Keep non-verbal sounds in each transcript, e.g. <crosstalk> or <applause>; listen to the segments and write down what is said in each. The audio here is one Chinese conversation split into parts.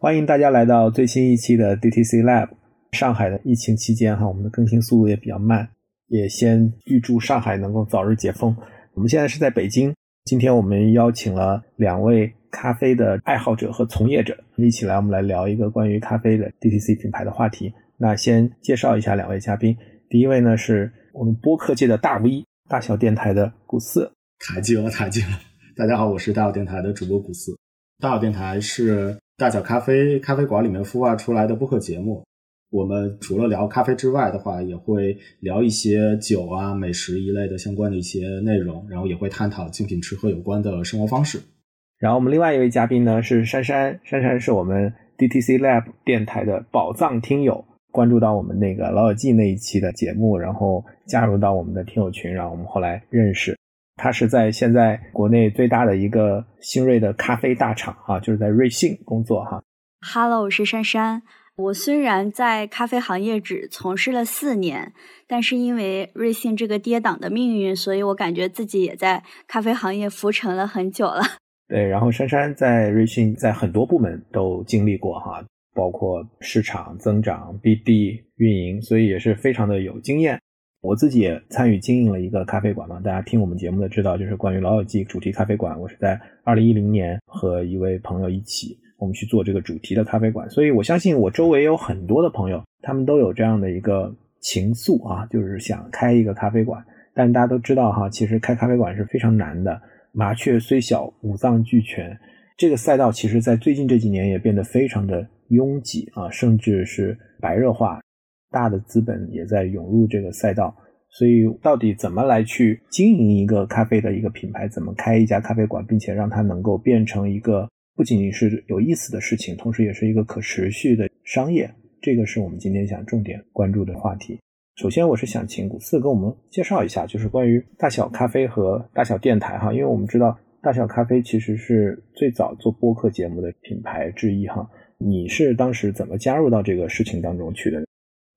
欢迎大家来到最新一期的 DTC Lab。上海的疫情期间，哈，我们的更新速度也比较慢，也先预祝上海能够早日解封。我们现在是在北京，今天我们邀请了两位咖啡的爱好者和从业者，一起来我们来聊一个关于咖啡的 DTC 品牌的话题。那先介绍一下两位嘉宾，第一位呢是我们播客界的大 V，大小电台的古四，卡机了，卡机了。大家好，我是大小电台的主播古四。大小电台是。大小咖啡咖啡馆里面孵化出来的播客节目，我们除了聊咖啡之外的话，也会聊一些酒啊、美食一类的相关的一些内容，然后也会探讨精品吃喝有关的生活方式。然后我们另外一位嘉宾呢是珊珊，珊珊是我们 DTC Lab 电台的宝藏听友，关注到我们那个老友记那一期的节目，然后加入到我们的听友群，然后我们后来认识。他是在现在国内最大的一个新锐的咖啡大厂啊，就是在瑞幸工作哈。Hello，我是珊珊。我虽然在咖啡行业只从事了四年，但是因为瑞幸这个跌宕的命运，所以我感觉自己也在咖啡行业浮沉了很久了。<laughs> 对，然后珊珊在瑞幸在很多部门都经历过哈，包括市场增长、BD、运营，所以也是非常的有经验。我自己也参与经营了一个咖啡馆嘛，大家听我们节目的知道，就是关于老友记主题咖啡馆。我是在二零一零年和一位朋友一起，我们去做这个主题的咖啡馆。所以我相信我周围有很多的朋友，他们都有这样的一个情愫啊，就是想开一个咖啡馆。但大家都知道哈，其实开咖啡馆是非常难的。麻雀虽小，五脏俱全。这个赛道其实在最近这几年也变得非常的拥挤啊，甚至是白热化。大的资本也在涌入这个赛道，所以到底怎么来去经营一个咖啡的一个品牌，怎么开一家咖啡馆，并且让它能够变成一个不仅仅是有意思的事情，同时也是一个可持续的商业，这个是我们今天想重点关注的话题。首先，我是想请古四跟我们介绍一下，就是关于大小咖啡和大小电台哈，因为我们知道大小咖啡其实是最早做播客节目的品牌之一哈，你是当时怎么加入到这个事情当中去的？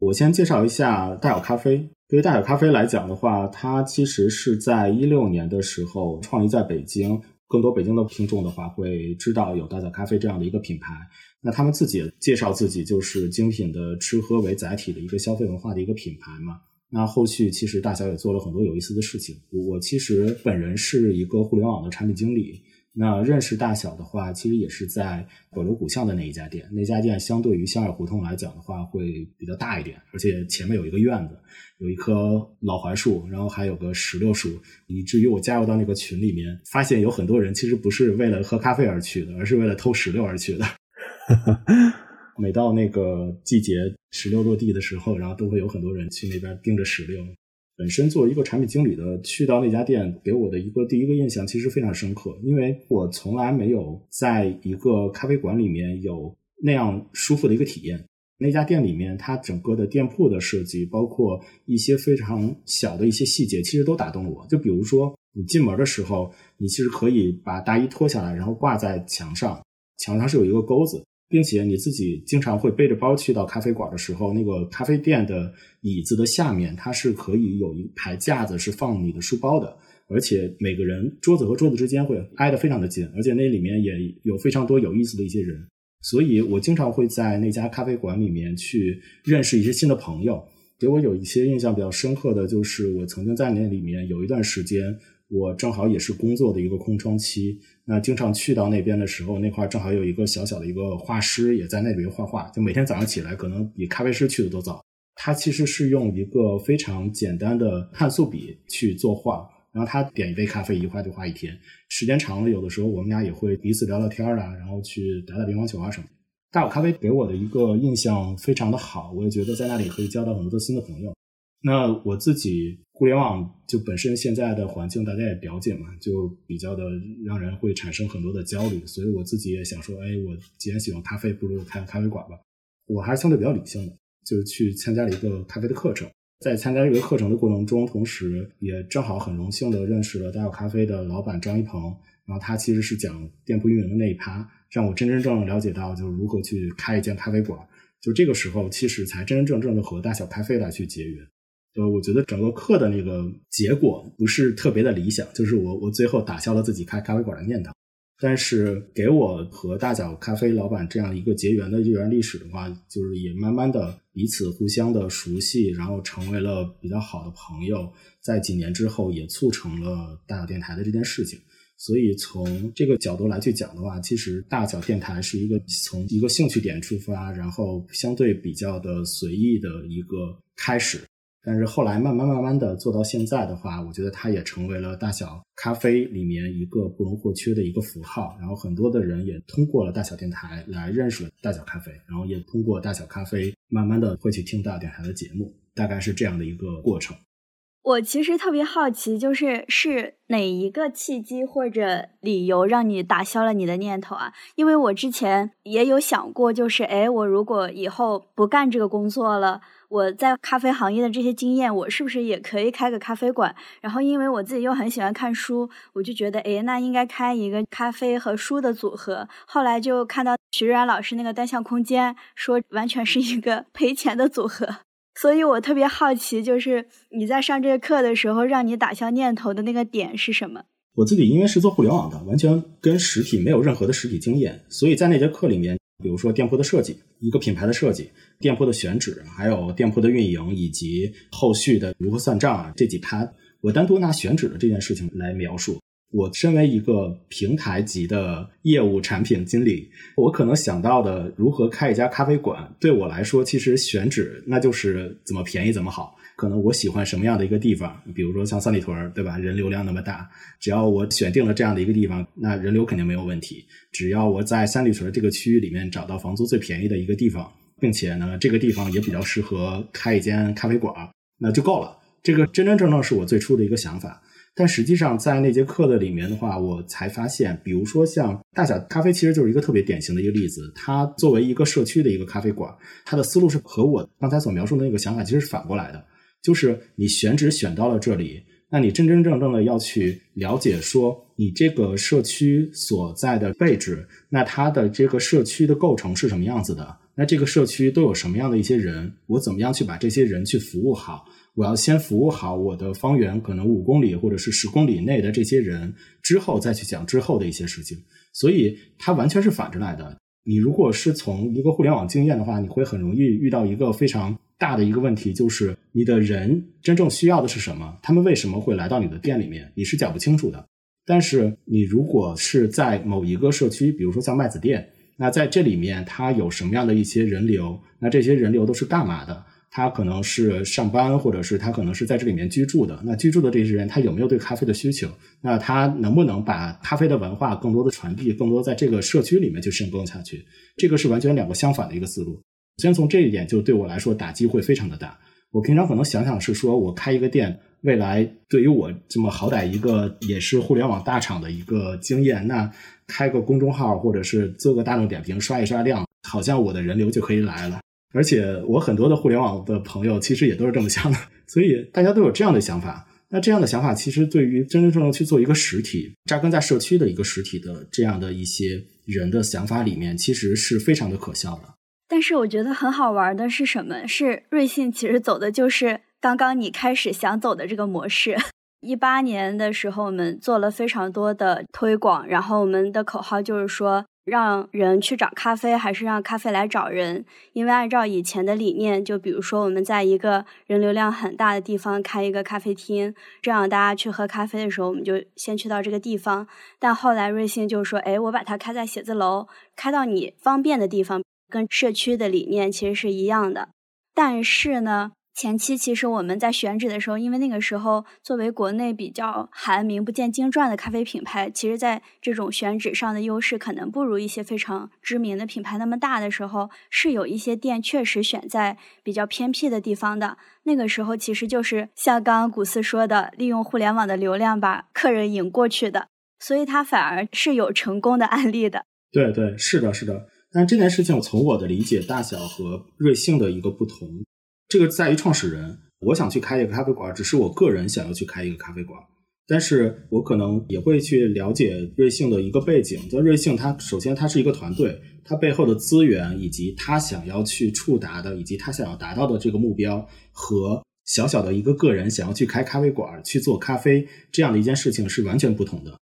我先介绍一下大小咖啡。对于大小咖啡来讲的话，它其实是在一六年的时候创立在北京。更多北京的听众的话会知道有大小咖啡这样的一个品牌。那他们自己介绍自己就是精品的吃喝为载体的一个消费文化的一个品牌嘛。那后续其实大小也做了很多有意思的事情。我其实本人是一个互联网的产品经理。那认识大小的话，其实也是在保留古巷的那一家店。那家店相对于香尔胡同来讲的话，会比较大一点，而且前面有一个院子，有一棵老槐树，然后还有个石榴树，以至于我加入到那个群里面，发现有很多人其实不是为了喝咖啡而去的，而是为了偷石榴而去的。<laughs> 每到那个季节，石榴落地的时候，然后都会有很多人去那边盯着石榴。本身作为一个产品经理的，去到那家店，给我的一个第一个印象其实非常深刻，因为我从来没有在一个咖啡馆里面有那样舒服的一个体验。那家店里面，它整个的店铺的设计，包括一些非常小的一些细节，其实都打动了我。就比如说，你进门的时候，你其实可以把大衣脱下来，然后挂在墙上，墙上是有一个钩子。并且你自己经常会背着包去到咖啡馆的时候，那个咖啡店的椅子的下面，它是可以有一排架子是放你的书包的，而且每个人桌子和桌子之间会挨得非常的近，而且那里面也有非常多有意思的一些人，所以我经常会在那家咖啡馆里面去认识一些新的朋友。给我有一些印象比较深刻的就是，我曾经在那里面有一段时间。我正好也是工作的一个空窗期，那经常去到那边的时候，那块正好有一个小小的一个画师也在那边画画，就每天早上起来可能比咖啡师去的都早。他其实是用一个非常简单的碳素笔去作画，然后他点一杯咖啡一画就画一天，时间长了，有的时候我们俩也会彼此聊聊天啊，然后去打打乒乓球啊什么。大有咖啡给我的一个印象非常的好，我也觉得在那里可以交到很多新的朋友。那我自己互联网就本身现在的环境大家也了解嘛，就比较的让人会产生很多的焦虑，所以我自己也想说，哎，我既然喜欢咖啡，不如开个咖啡馆吧。我还是相对比较理性的，就去参加了一个咖啡的课程。在参加这个课程的过程中，同时也正好很荣幸的认识了大小咖啡的老板张一鹏，然后他其实是讲店铺运营的那一趴，让我真真正正了解到就是如何去开一间咖啡馆。就这个时候，其实才真真正正的和大小咖啡来去结缘。呃，我觉得整个课的那个结果不是特别的理想，就是我我最后打消了自己开咖啡馆的念头。但是给我和大脚咖啡老板这样一个结缘的这段历史的话，就是也慢慢的彼此互相的熟悉，然后成为了比较好的朋友。在几年之后，也促成了大小电台的这件事情。所以从这个角度来去讲的话，其实大小电台是一个从一个兴趣点出发，然后相对比较的随意的一个开始。但是后来慢慢慢慢的做到现在的话，我觉得它也成为了大小咖啡里面一个不容或缺的一个符号。然后很多的人也通过了大小电台来认识了大小咖啡，然后也通过大小咖啡慢慢的会去听大电台的节目，大概是这样的一个过程。我其实特别好奇，就是是哪一个契机或者理由让你打消了你的念头啊？因为我之前也有想过，就是哎，我如果以后不干这个工作了。我在咖啡行业的这些经验，我是不是也可以开个咖啡馆？然后，因为我自己又很喜欢看书，我就觉得，哎，那应该开一个咖啡和书的组合。后来就看到徐冉老师那个单向空间，说完全是一个 <laughs> 赔钱的组合。所以我特别好奇，就是你在上这个课的时候，让你打消念头的那个点是什么？我自己因为是做互联网的，完全跟实体没有任何的实体经验，所以在那节课里面。比如说店铺的设计，一个品牌的设计，店铺的选址，还有店铺的运营，以及后续的如何算账啊，这几趴，我单独拿选址的这件事情来描述。我身为一个平台级的业务产品经理，我可能想到的如何开一家咖啡馆，对我来说，其实选址那就是怎么便宜怎么好。可能我喜欢什么样的一个地方，比如说像三里屯，对吧？人流量那么大，只要我选定了这样的一个地方，那人流肯定没有问题。只要我在三里屯这个区域里面找到房租最便宜的一个地方，并且呢，这个地方也比较适合开一间咖啡馆，那就够了。这个真真正正是我最初的一个想法。但实际上，在那节课的里面的话，我才发现，比如说像大小咖啡，其实就是一个特别典型的一个例子。它作为一个社区的一个咖啡馆，它的思路是和我刚才所描述的那个想法其实是反过来的。就是你选址选到了这里，那你真真正正的要去了解说，你这个社区所在的位置，那它的这个社区的构成是什么样子的？那这个社区都有什么样的一些人？我怎么样去把这些人去服务好？我要先服务好我的方圆可能五公里或者是十公里内的这些人，之后再去讲之后的一些事情。所以它完全是反着来的。你如果是从一个互联网经验的话，你会很容易遇到一个非常。大的一个问题就是你的人真正需要的是什么？他们为什么会来到你的店里面？你是讲不清楚的。但是你如果是在某一个社区，比如说像麦子店，那在这里面它有什么样的一些人流？那这些人流都是干嘛的？他可能是上班，或者是他可能是在这里面居住的。那居住的这些人，他有没有对咖啡的需求？那他能不能把咖啡的文化更多的传递，更多在这个社区里面去深耕下去？这个是完全两个相反的一个思路。先从这一点，就对我来说打击会非常的大。我平常可能想想是说，我开一个店，未来对于我这么好歹一个也是互联网大厂的一个经验，那开个公众号或者是做个大众点评刷一刷量，好像我的人流就可以来了。而且我很多的互联网的朋友其实也都是这么想的，所以大家都有这样的想法。那这样的想法其实对于真真正正去做一个实体扎根在社区的一个实体的这样的一些人的想法里面，其实是非常的可笑的。但是我觉得很好玩的是什么？是瑞幸其实走的就是刚刚你开始想走的这个模式。一八年的时候，我们做了非常多的推广，然后我们的口号就是说，让人去找咖啡，还是让咖啡来找人？因为按照以前的理念，就比如说我们在一个人流量很大的地方开一个咖啡厅，这样大家去喝咖啡的时候，我们就先去到这个地方。但后来瑞幸就说，哎，我把它开在写字楼，开到你方便的地方。跟社区的理念其实是一样的，但是呢，前期其实我们在选址的时候，因为那个时候作为国内比较含名不见经传的咖啡品牌，其实在这种选址上的优势可能不如一些非常知名的品牌那么大的时候，是有一些店确实选在比较偏僻的地方的。那个时候其实就是像刚刚古四说的，利用互联网的流量把客人引过去的，所以它反而是有成功的案例的。对对，是的，是的。但这件事情从我的理解，大小和瑞幸的一个不同，这个在于创始人。我想去开一个咖啡馆，只是我个人想要去开一个咖啡馆。但是我可能也会去了解瑞幸的一个背景。在瑞幸，它首先它是一个团队，它背后的资源以及它想要去触达的，以及它想要达到的这个目标，和小小的一个个人想要去开咖啡馆去做咖啡这样的一件事情是完全不同的。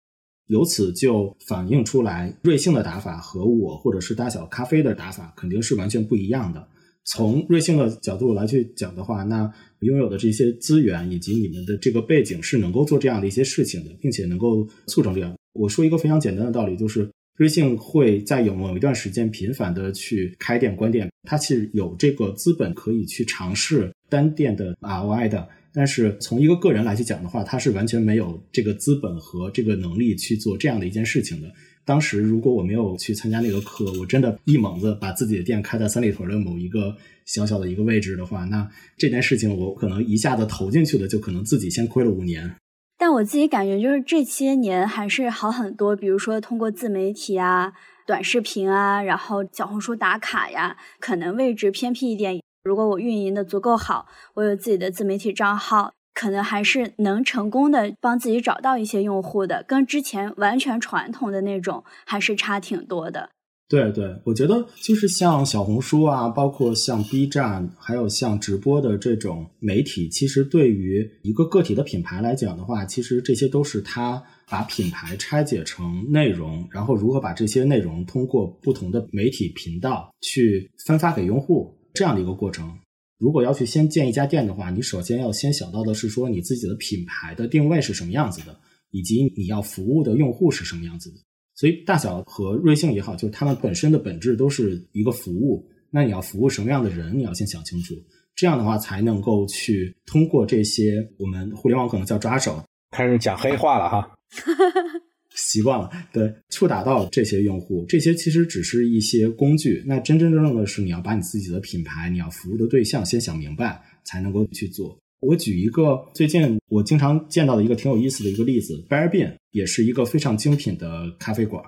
由此就反映出来，瑞幸的打法和我或者是大小咖啡的打法肯定是完全不一样的。从瑞幸的角度来去讲的话，那拥有的这些资源以及你们的这个背景是能够做这样的一些事情的，并且能够促成这样。我说一个非常简单的道理，就是瑞幸会在有某一段时间频繁的去开店关店，它其实有这个资本可以去尝试单店的 ROI 的。但是从一个个人来去讲的话，他是完全没有这个资本和这个能力去做这样的一件事情的。当时如果我没有去参加那个课，我真的一猛子把自己的店开在三里屯的某一个小小的一个位置的话，那这件事情我可能一下子投进去的，就可能自己先亏了五年。但我自己感觉就是这些年还是好很多，比如说通过自媒体啊、短视频啊，然后小红书打卡呀，可能位置偏僻一点。如果我运营的足够好，我有自己的自媒体账号，可能还是能成功的帮自己找到一些用户的，跟之前完全传统的那种还是差挺多的。对对，我觉得就是像小红书啊，包括像 B 站，还有像直播的这种媒体，其实对于一个个体的品牌来讲的话，其实这些都是他把品牌拆解成内容，然后如何把这些内容通过不同的媒体频道去分发给用户。这样的一个过程，如果要去先建一家店的话，你首先要先想到的是说你自己的品牌的定位是什么样子的，以及你要服务的用户是什么样子的。所以大小和瑞幸也好，就是他们本身的本质都是一个服务。那你要服务什么样的人，你要先想清楚。这样的话才能够去通过这些我们互联网可能叫抓手，开始讲黑话了哈。习惯了，对，触达到这些用户，这些其实只是一些工具。那真真正正的是，你要把你自己的品牌，你要服务的对象先想明白，才能够去做。我举一个最近我经常见到的一个挺有意思的一个例子，Bearbean 也是一个非常精品的咖啡馆，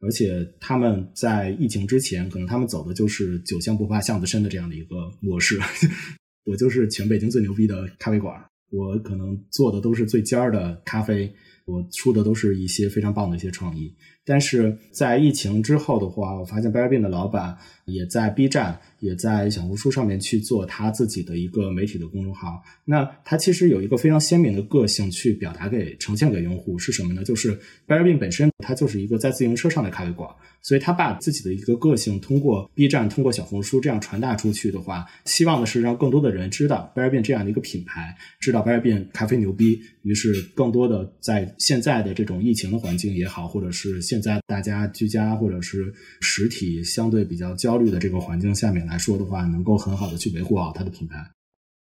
而且他们在疫情之前，可能他们走的就是酒香不怕巷子深的这样的一个模式。<laughs> 我就是全北京最牛逼的咖啡馆，我可能做的都是最尖儿的咖啡。我出的都是一些非常棒的一些创意，但是在疫情之后的话，我发现 Bearbean 的老板也在 B 站。也在小红书上面去做他自己的一个媒体的公众号。那他其实有一个非常鲜明的个性去表达给呈现给用户是什么呢？就是 b a r b i n 本身它就是一个在自行车上的咖啡馆，所以他把自己的一个个性通过 B 站、通过小红书这样传达出去的话，希望的是让更多的人知道 b a r b i n 这样的一个品牌，知道 b a r b i n 咖啡牛逼。于是更多的在现在的这种疫情的环境也好，或者是现在大家居家或者是实体相对比较较焦虑的这个环境下面来说的话，能够很好的去维护好它的品牌。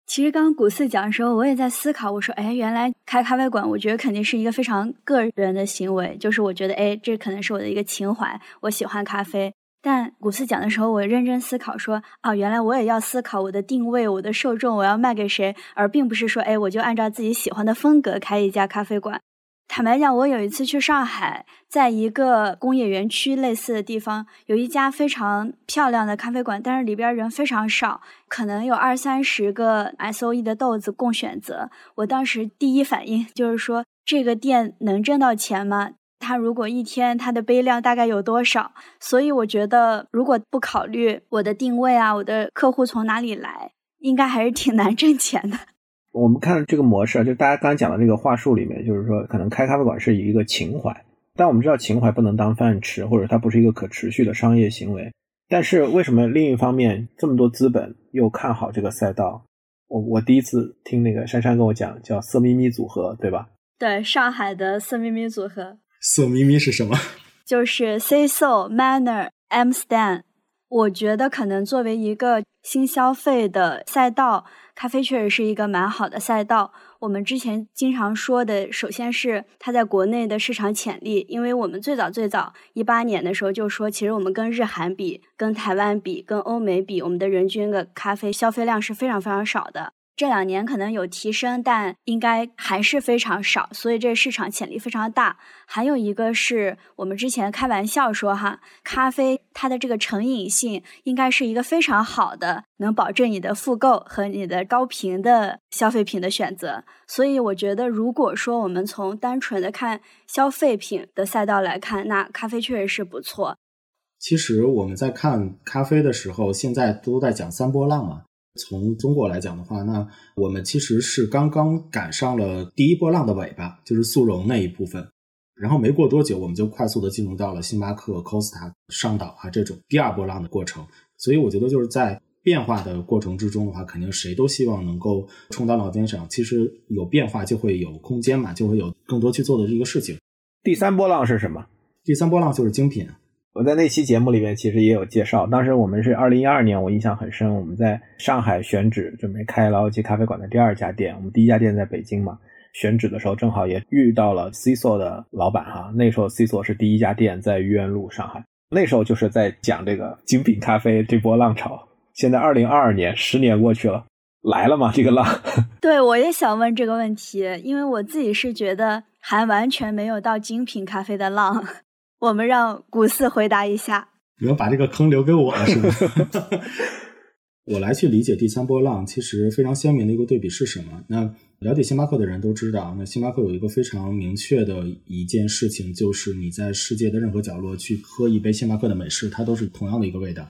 其实刚刚古四讲的时候，我也在思考，我说，哎，原来开咖啡馆，我觉得肯定是一个非常个人的行为，就是我觉得，哎，这可能是我的一个情怀，我喜欢咖啡。但古四讲的时候，我认真思考说，啊，原来我也要思考我的定位，我的受众，我要卖给谁，而并不是说，哎，我就按照自己喜欢的风格开一家咖啡馆。坦白讲，我有一次去上海，在一个工业园区类似的地方，有一家非常漂亮的咖啡馆，但是里边人非常少，可能有二三十个 S O E 的豆子供选择。我当时第一反应就是说，这个店能挣到钱吗？它如果一天它的杯量大概有多少？所以我觉得，如果不考虑我的定位啊，我的客户从哪里来，应该还是挺难挣钱的。我们看这个模式，就大家刚才讲的这个话术里面，就是说可能开咖啡馆是一个情怀，但我们知道情怀不能当饭吃，或者它不是一个可持续的商业行为。但是为什么另一方面这么多资本又看好这个赛道？我我第一次听那个珊珊跟我讲，叫色咪咪组合，对吧？对，上海的色咪咪组合。色咪咪是什么？<laughs> 就是 Say So Manner M Stan。我觉得可能作为一个新消费的赛道。咖啡确实是一个蛮好的赛道。我们之前经常说的，首先是它在国内的市场潜力，因为我们最早最早一八年的时候就说，其实我们跟日韩比、跟台湾比、跟欧美比，我们的人均的咖啡消费量是非常非常少的。这两年可能有提升，但应该还是非常少，所以这市场潜力非常大。还有一个是我们之前开玩笑说哈，咖啡它的这个成瘾性应该是一个非常好的，能保证你的复购和你的高频的消费品的选择。所以我觉得，如果说我们从单纯的看消费品的赛道来看，那咖啡确实是不错。其实我们在看咖啡的时候，现在都在讲三波浪嘛。从中国来讲的话，那我们其实是刚刚赶上了第一波浪的尾巴，就是速溶那一部分。然后没过多久，我们就快速的进入到了星巴克、Costa、上岛啊这种第二波浪的过程。所以我觉得就是在变化的过程之中的话，肯定谁都希望能够冲到脑尖上。其实有变化就会有空间嘛，就会有更多去做的这个事情。第三波浪是什么？第三波浪就是精品。我在那期节目里面其实也有介绍，当时我们是二零一二年，我印象很深，我们在上海选址准备开老友记咖啡馆的第二家店，我们第一家店在北京嘛，选址的时候正好也遇到了 C 座的老板哈，那时候 C 座是第一家店在愚园路上海，那时候就是在讲这个精品咖啡这波浪潮。现在二零二二年，十年过去了，来了吗？这个浪？<laughs> 对，我也想问这个问题，因为我自己是觉得还完全没有到精品咖啡的浪。我们让古四回答一下。你们把这个坑留给我了，是吗？<laughs> 我来去理解第三波浪，其实非常鲜明的一个对比是什么？那了解星巴克的人都知道，那星巴克有一个非常明确的一件事情，就是你在世界的任何角落去喝一杯星巴克的美式，它都是同样的一个味道。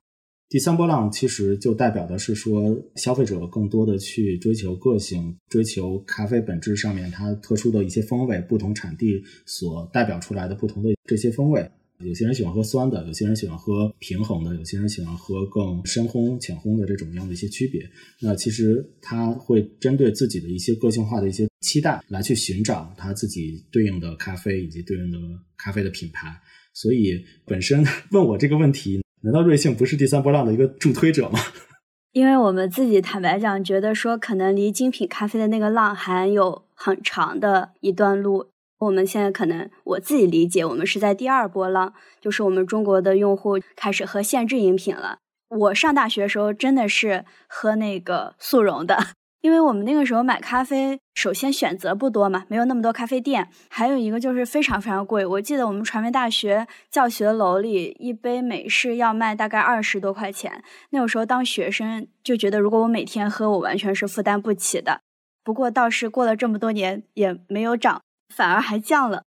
第三波浪其实就代表的是说，消费者更多的去追求个性，追求咖啡本质上面它特殊的一些风味，不同产地所代表出来的不同的这些风味。有些人喜欢喝酸的，有些人喜欢喝平衡的，有些人喜欢喝更深烘、浅烘的这种样的一些区别。那其实他会针对自己的一些个性化的一些期待来去寻找他自己对应的咖啡以及对应的咖啡的品牌。所以本身 <laughs> 问我这个问题。难道瑞幸不是第三波浪的一个助推者吗？<laughs> 因为我们自己坦白讲，觉得说可能离精品咖啡的那个浪还有很长的一段路。我们现在可能我自己理解，我们是在第二波浪，就是我们中国的用户开始喝限制饮品了。我上大学的时候真的是喝那个速溶的。因为我们那个时候买咖啡，首先选择不多嘛，没有那么多咖啡店，还有一个就是非常非常贵。我记得我们传媒大学教学楼里一杯美式要卖大概二十多块钱。那个时候当学生就觉得，如果我每天喝，我完全是负担不起的。不过倒是过了这么多年也没有涨，反而还降了。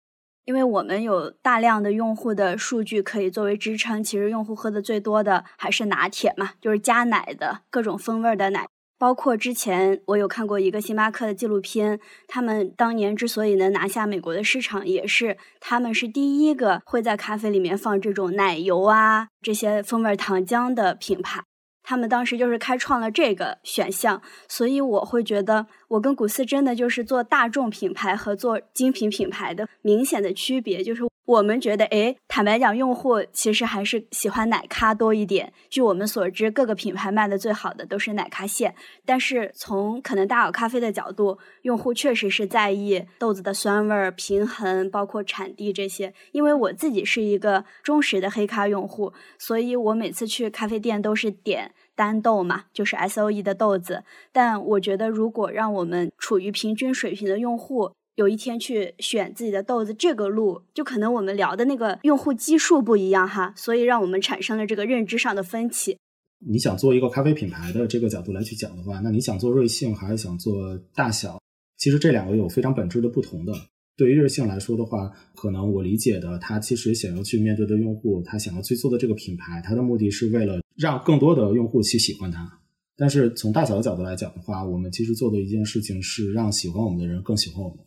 因为我们有大量的用户的数据可以作为支撑，其实用户喝的最多的还是拿铁嘛，就是加奶的各种风味的奶。包括之前我有看过一个星巴克的纪录片，他们当年之所以能拿下美国的市场，也是他们是第一个会在咖啡里面放这种奶油啊这些风味糖浆的品牌。他们当时就是开创了这个选项，所以我会觉得我跟古斯真的就是做大众品牌和做精品品牌的明显的区别，就是。我们觉得，哎，坦白讲，用户其实还是喜欢奶咖多一点。据我们所知，各个品牌卖的最好的都是奶咖线。但是从可能大耳咖啡的角度，用户确实是在意豆子的酸味儿、平衡，包括产地这些。因为我自己是一个忠实的黑咖用户，所以我每次去咖啡店都是点单豆嘛，就是 S O E 的豆子。但我觉得，如果让我们处于平均水平的用户，有一天去选自己的豆子，这个路就可能我们聊的那个用户基数不一样哈，所以让我们产生了这个认知上的分歧。你想做一个咖啡品牌的这个角度来去讲的话，那你想做瑞幸还是想做大小？其实这两个有非常本质的不同的。对于瑞幸来说的话，可能我理解的，他其实想要去面对的用户，他想要去做的这个品牌，他的目的是为了让更多的用户去喜欢它。但是从大小的角度来讲的话，我们其实做的一件事情是让喜欢我们的人更喜欢我们。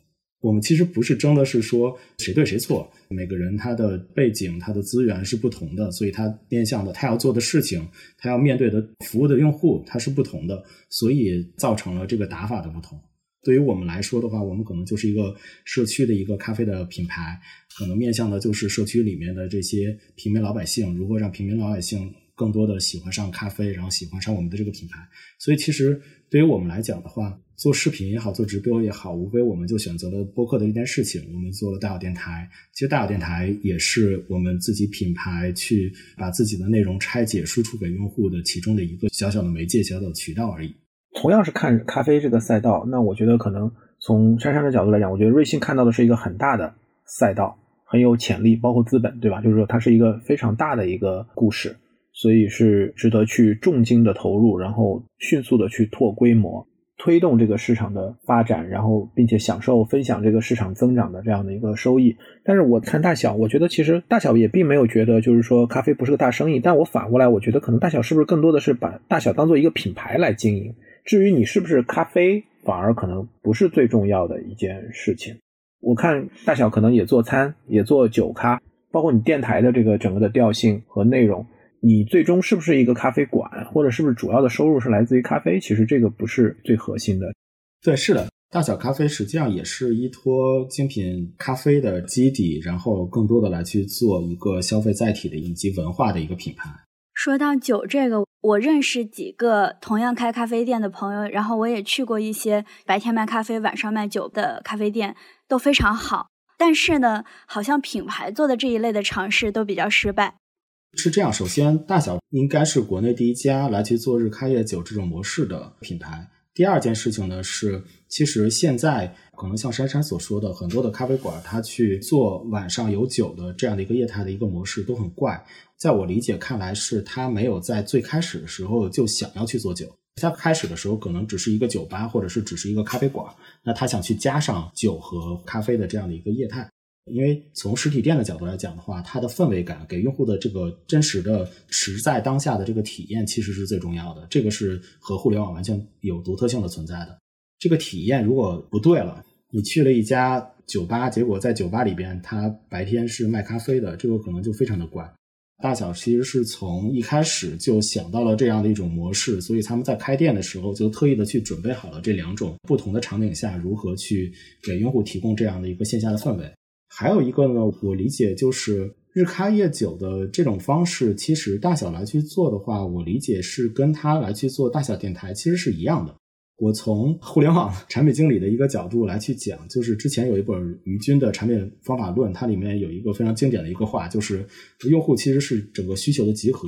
我们其实不是争的是说谁对谁错，每个人他的背景、他的资源是不同的，所以他面向的他要做的事情、他要面对的服务的用户他是不同的，所以造成了这个打法的不同。对于我们来说的话，我们可能就是一个社区的一个咖啡的品牌，可能面向的就是社区里面的这些平民老百姓，如何让平民老百姓更多的喜欢上咖啡，然后喜欢上我们的这个品牌。所以其实对于我们来讲的话，做视频也好，做直播也好，无非我们就选择了播客的一件事情。我们做了大小电台，其实大小电台也是我们自己品牌去把自己的内容拆解、输出给用户的其中的一个小小的媒介、小小的渠道而已。同样是看咖啡这个赛道，那我觉得可能从珊珊的角度来讲，我觉得瑞幸看到的是一个很大的赛道，很有潜力，包括资本，对吧？就是说它是一个非常大的一个故事，所以是值得去重金的投入，然后迅速的去拓规模。推动这个市场的发展，然后并且享受分享这个市场增长的这样的一个收益。但是我看大小，我觉得其实大小也并没有觉得就是说咖啡不是个大生意。但我反过来，我觉得可能大小是不是更多的是把大小当做一个品牌来经营。至于你是不是咖啡，反而可能不是最重要的一件事情。我看大小可能也做餐，也做酒咖，包括你电台的这个整个的调性和内容。你最终是不是一个咖啡馆，或者是不是主要的收入是来自于咖啡？其实这个不是最核心的。对，是的，大小咖啡实际上也是依托精品咖啡的基底，然后更多的来去做一个消费载体的以及文化的一个品牌。说到酒这个，我认识几个同样开咖啡店的朋友，然后我也去过一些白天卖咖啡、晚上卖酒的咖啡店，都非常好。但是呢，好像品牌做的这一类的尝试都比较失败。是这样，首先大小应该是国内第一家来去做日开业酒这种模式的品牌。第二件事情呢是，其实现在可能像珊珊所说的，很多的咖啡馆它去做晚上有酒的这样的一个业态的一个模式都很怪。在我理解看来，是他没有在最开始的时候就想要去做酒，他开始的时候可能只是一个酒吧，或者是只是一个咖啡馆，那他想去加上酒和咖啡的这样的一个业态。因为从实体店的角度来讲的话，它的氛围感给用户的这个真实的、实在当下的这个体验，其实是最重要的。这个是和互联网完全有独特性的存在的。这个体验如果不对了，你去了一家酒吧，结果在酒吧里边，它白天是卖咖啡的，这个可能就非常的怪。大小其实是从一开始就想到了这样的一种模式，所以他们在开店的时候就特意的去准备好了这两种不同的场景下如何去给用户提供这样的一个线下的氛围。还有一个呢，我理解就是日咖夜酒的这种方式，其实大小来去做的话，我理解是跟他来去做大小电台其实是一样的。我从互联网产品经理的一个角度来去讲，就是之前有一本于军的产品方法论，它里面有一个非常经典的一个话，就是用户其实是整个需求的集合。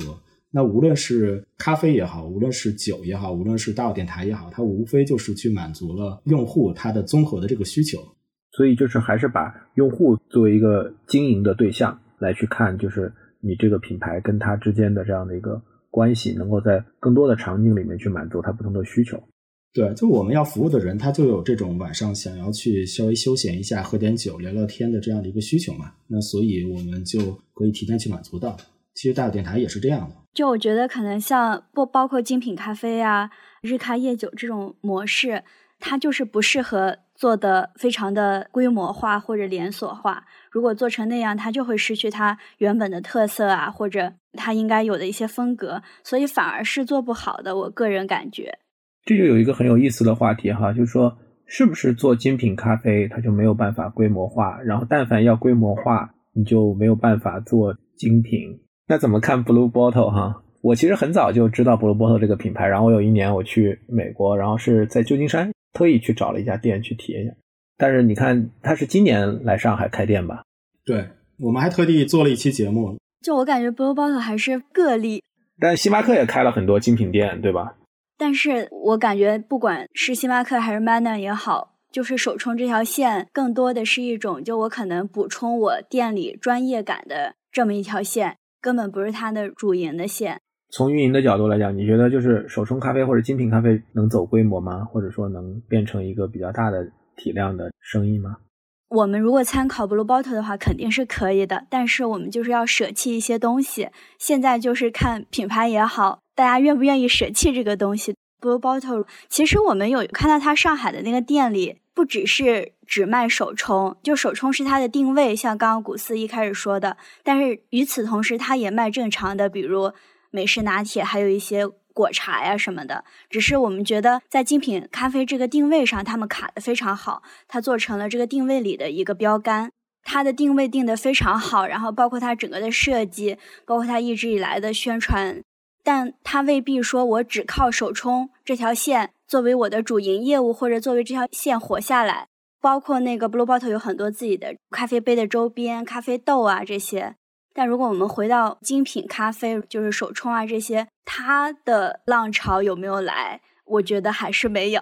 那无论是咖啡也好，无论是酒也好，无论是大小电台也好，它无非就是去满足了用户他的综合的这个需求。所以就是还是把用户作为一个经营的对象来去看，就是你这个品牌跟他之间的这样的一个关系，能够在更多的场景里面去满足他不同的需求。对，就我们要服务的人，他就有这种晚上想要去稍微休闲一下、喝点酒、聊聊天的这样的一个需求嘛。那所以我们就可以提前去满足到。其实大有电台也是这样的。就我觉得可能像不包括精品咖啡啊、日咖夜酒这种模式。它就是不适合做的非常的规模化或者连锁化。如果做成那样，它就会失去它原本的特色啊，或者它应该有的一些风格，所以反而是做不好的。我个人感觉，这就有一个很有意思的话题哈，就是说，是不是做精品咖啡它就没有办法规模化？然后，但凡要规模化，你就没有办法做精品。那怎么看 Blue Bottle 哈？我其实很早就知道 Blue Bottle 这个品牌，然后我有一年我去美国，然后是在旧金山。特意去找了一家店去体验一下，但是你看他是今年来上海开店吧？对，我们还特地做了一期节目。就我感觉，Blue Bottle 还是个例。但星巴克也开了很多精品店，对吧？但是我感觉，不管是星巴克还是 Manner 也好，就是首冲这条线，更多的是一种，就我可能补充我店里专业感的这么一条线，根本不是它的主营的线。从运营的角度来讲，你觉得就是手冲咖啡或者精品咖啡能走规模吗？或者说能变成一个比较大的体量的生意吗？我们如果参考 Blue Bottle 的话，肯定是可以的。但是我们就是要舍弃一些东西。现在就是看品牌也好，大家愿不愿意舍弃这个东西。Blue Bottle 其实我们有看到它上海的那个店里，不只是只卖手冲，就手冲是它的定位，像刚刚古四一开始说的。但是与此同时，它也卖正常的，比如。美式拿铁，还有一些果茶呀什么的，只是我们觉得在精品咖啡这个定位上，他们卡的非常好，它做成了这个定位里的一个标杆。它的定位定的非常好，然后包括它整个的设计，包括它一直以来的宣传，但它未必说我只靠手冲这条线作为我的主营业务，或者作为这条线活下来。包括那个 Blue Bottle 有很多自己的咖啡杯的周边、咖啡豆啊这些。但如果我们回到精品咖啡，就是手冲啊这些，它的浪潮有没有来？我觉得还是没有。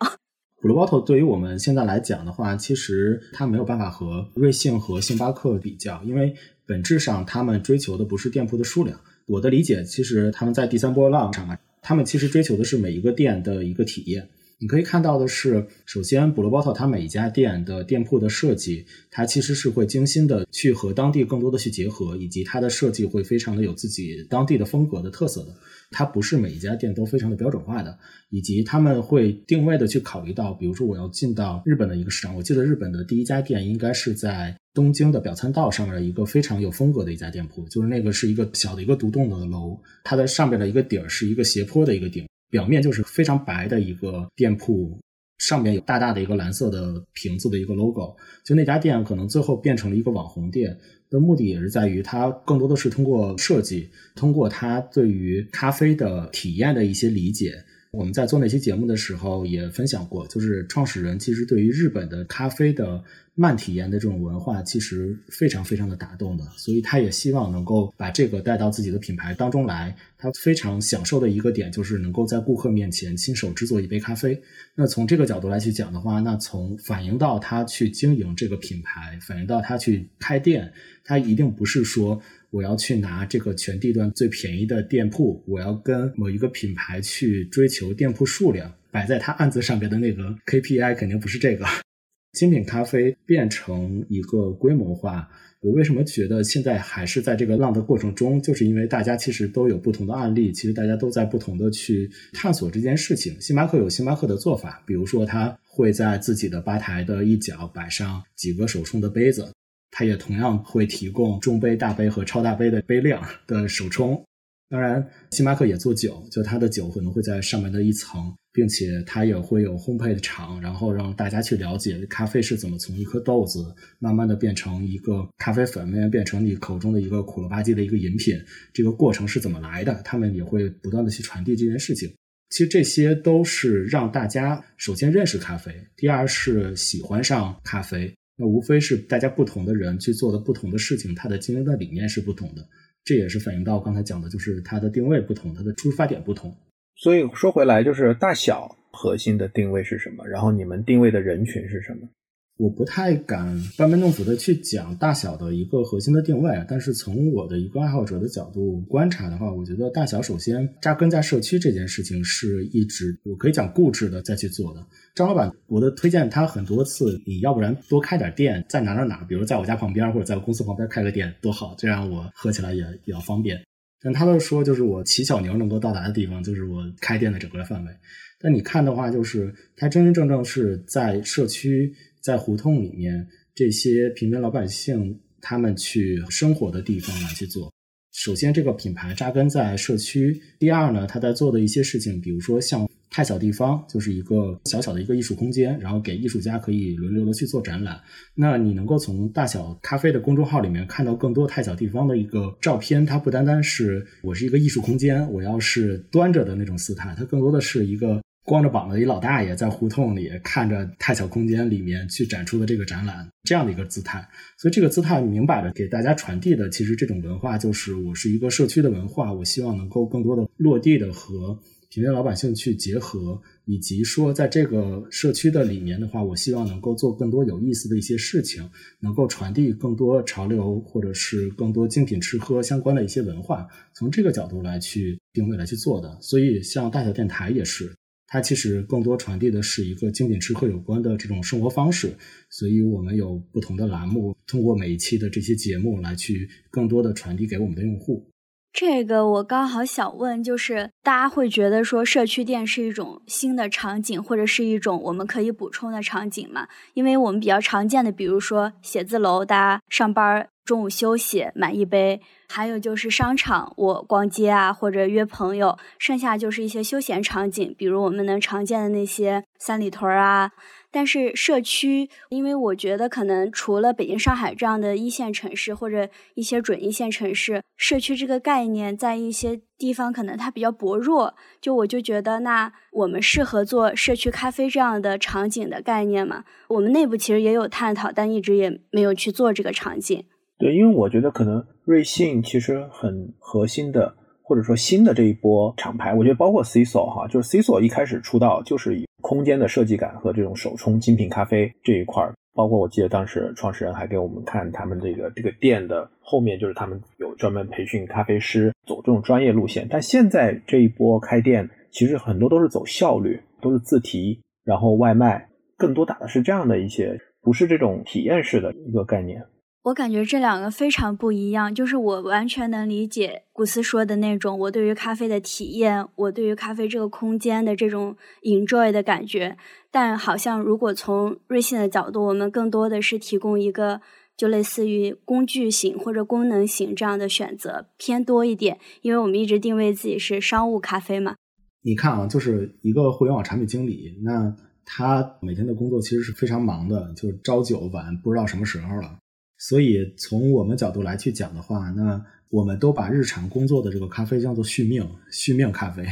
Blue Bottle 对于我们现在来讲的话，其实它没有办法和瑞幸和星巴克比较，因为本质上他们追求的不是店铺的数量。我的理解，其实他们在第三波浪上啊，他们其实追求的是每一个店的一个体验。你可以看到的是，首先，Blue Bottle 它每一家店的店铺的设计，它其实是会精心的去和当地更多的去结合，以及它的设计会非常的有自己当地的风格的特色的。它不是每一家店都非常的标准化的，以及他们会定位的去考虑到，比如说我要进到日本的一个市场，我记得日本的第一家店应该是在东京的表参道上面的一个非常有风格的一家店铺，就是那个是一个小的一个独栋的楼，它的上面的一个顶是一个斜坡的一个顶，表面就是非常白的一个店铺。上面有大大的一个蓝色的瓶子的一个 logo，就那家店可能最后变成了一个网红店的目的，也是在于它更多的是通过设计，通过它对于咖啡的体验的一些理解。我们在做那期节目的时候也分享过，就是创始人其实对于日本的咖啡的慢体验的这种文化，其实非常非常的打动的，所以他也希望能够把这个带到自己的品牌当中来。他非常享受的一个点就是能够在顾客面前亲手制作一杯咖啡。那从这个角度来去讲的话，那从反映到他去经营这个品牌，反映到他去开店，他一定不是说。我要去拿这个全地段最便宜的店铺，我要跟某一个品牌去追求店铺数量，摆在他案子上边的那个 KPI 肯定不是这个。<laughs> 精品咖啡变成一个规模化，我为什么觉得现在还是在这个浪的过程中？就是因为大家其实都有不同的案例，其实大家都在不同的去探索这件事情。星巴克有星巴克的做法，比如说他会在自己的吧台的一角摆上几个手冲的杯子。它也同样会提供中杯、大杯和超大杯的杯量的手冲。当然，星巴克也做酒，就它的酒可能会在上面的一层，并且它也会有烘焙的厂，然后让大家去了解咖啡是怎么从一颗豆子慢慢的变成一个咖啡粉，慢慢变成你口中的一个苦了吧唧的一个饮品，这个过程是怎么来的？他们也会不断的去传递这件事情。其实这些都是让大家首先认识咖啡，第二是喜欢上咖啡。那无非是大家不同的人去做的不同的事情，它的经营的理念是不同的，这也是反映到刚才讲的，就是它的定位不同，它的出发点不同。所以说回来，就是大小核心的定位是什么？然后你们定位的人群是什么？我不太敢班门弄斧的去讲大小的一个核心的定位，但是从我的一个爱好者的角度观察的话，我觉得大小首先扎根在社区这件事情是一直我可以讲固执的再去做的。张老板，我的推荐他很多次，你要不然多开点店在哪哪哪，比如在我家旁边或者在我公司旁边开个店多好，这样我喝起来也比较方便。但他都说就是我骑小牛能够到达的地方，就是我开店的整个范围。但你看的话，就是他真真正正是在社区。在胡同里面，这些平民老百姓他们去生活的地方来去做。首先，这个品牌扎根在社区；第二呢，他在做的一些事情，比如说像太小地方，就是一个小小的一个艺术空间，然后给艺术家可以轮流的去做展览。那你能够从大小咖啡的公众号里面看到更多太小地方的一个照片，它不单单是我是一个艺术空间，我要是端着的那种姿态，它更多的是一个。光着膀子一老大爷在胡同里看着太小空间里面去展出的这个展览，这样的一个姿态，所以这个姿态明摆着给大家传递的，其实这种文化就是我是一个社区的文化，我希望能够更多的落地的和平民老百姓去结合，以及说在这个社区的里面的话，我希望能够做更多有意思的一些事情，能够传递更多潮流或者是更多精品吃喝相关的一些文化，从这个角度来去定位来去做的。所以像大小电台也是。它其实更多传递的是一个精品吃喝有关的这种生活方式，所以我们有不同的栏目，通过每一期的这些节目来去更多的传递给我们的用户。这个我刚好想问，就是大家会觉得说社区店是一种新的场景，或者是一种我们可以补充的场景吗？因为我们比较常见的，比如说写字楼，大家上班中午休息买一杯。还有就是商场，我逛街啊，或者约朋友，剩下就是一些休闲场景，比如我们能常见的那些三里屯啊。但是社区，因为我觉得可能除了北京、上海这样的一线城市或者一些准一线城市，社区这个概念在一些地方可能它比较薄弱。就我就觉得，那我们适合做社区咖啡这样的场景的概念吗？我们内部其实也有探讨，但一直也没有去做这个场景。对，因为我觉得可能瑞幸其实很核心的或者说新的这一波厂牌，我觉得包括 C 索哈，就是 C 索一开始出道就是以空间的设计感和这种手冲精品咖啡这一块儿，包括我记得当时创始人还给我们看他们这个这个店的后面，就是他们有专门培训咖啡师走这种专业路线。但现在这一波开店，其实很多都是走效率，都是自提，然后外卖，更多打的是这样的一些，不是这种体验式的一个概念。我感觉这两个非常不一样，就是我完全能理解古斯说的那种，我对于咖啡的体验，我对于咖啡这个空间的这种 enjoy 的感觉。但好像如果从瑞幸的角度，我们更多的是提供一个就类似于工具型或者功能型这样的选择偏多一点，因为我们一直定位自己是商务咖啡嘛。你看啊，就是一个互联网产品经理，那他每天的工作其实是非常忙的，就是朝九晚不知道什么时候了。所以从我们角度来去讲的话，那我们都把日常工作的这个咖啡叫做续命，续命咖啡。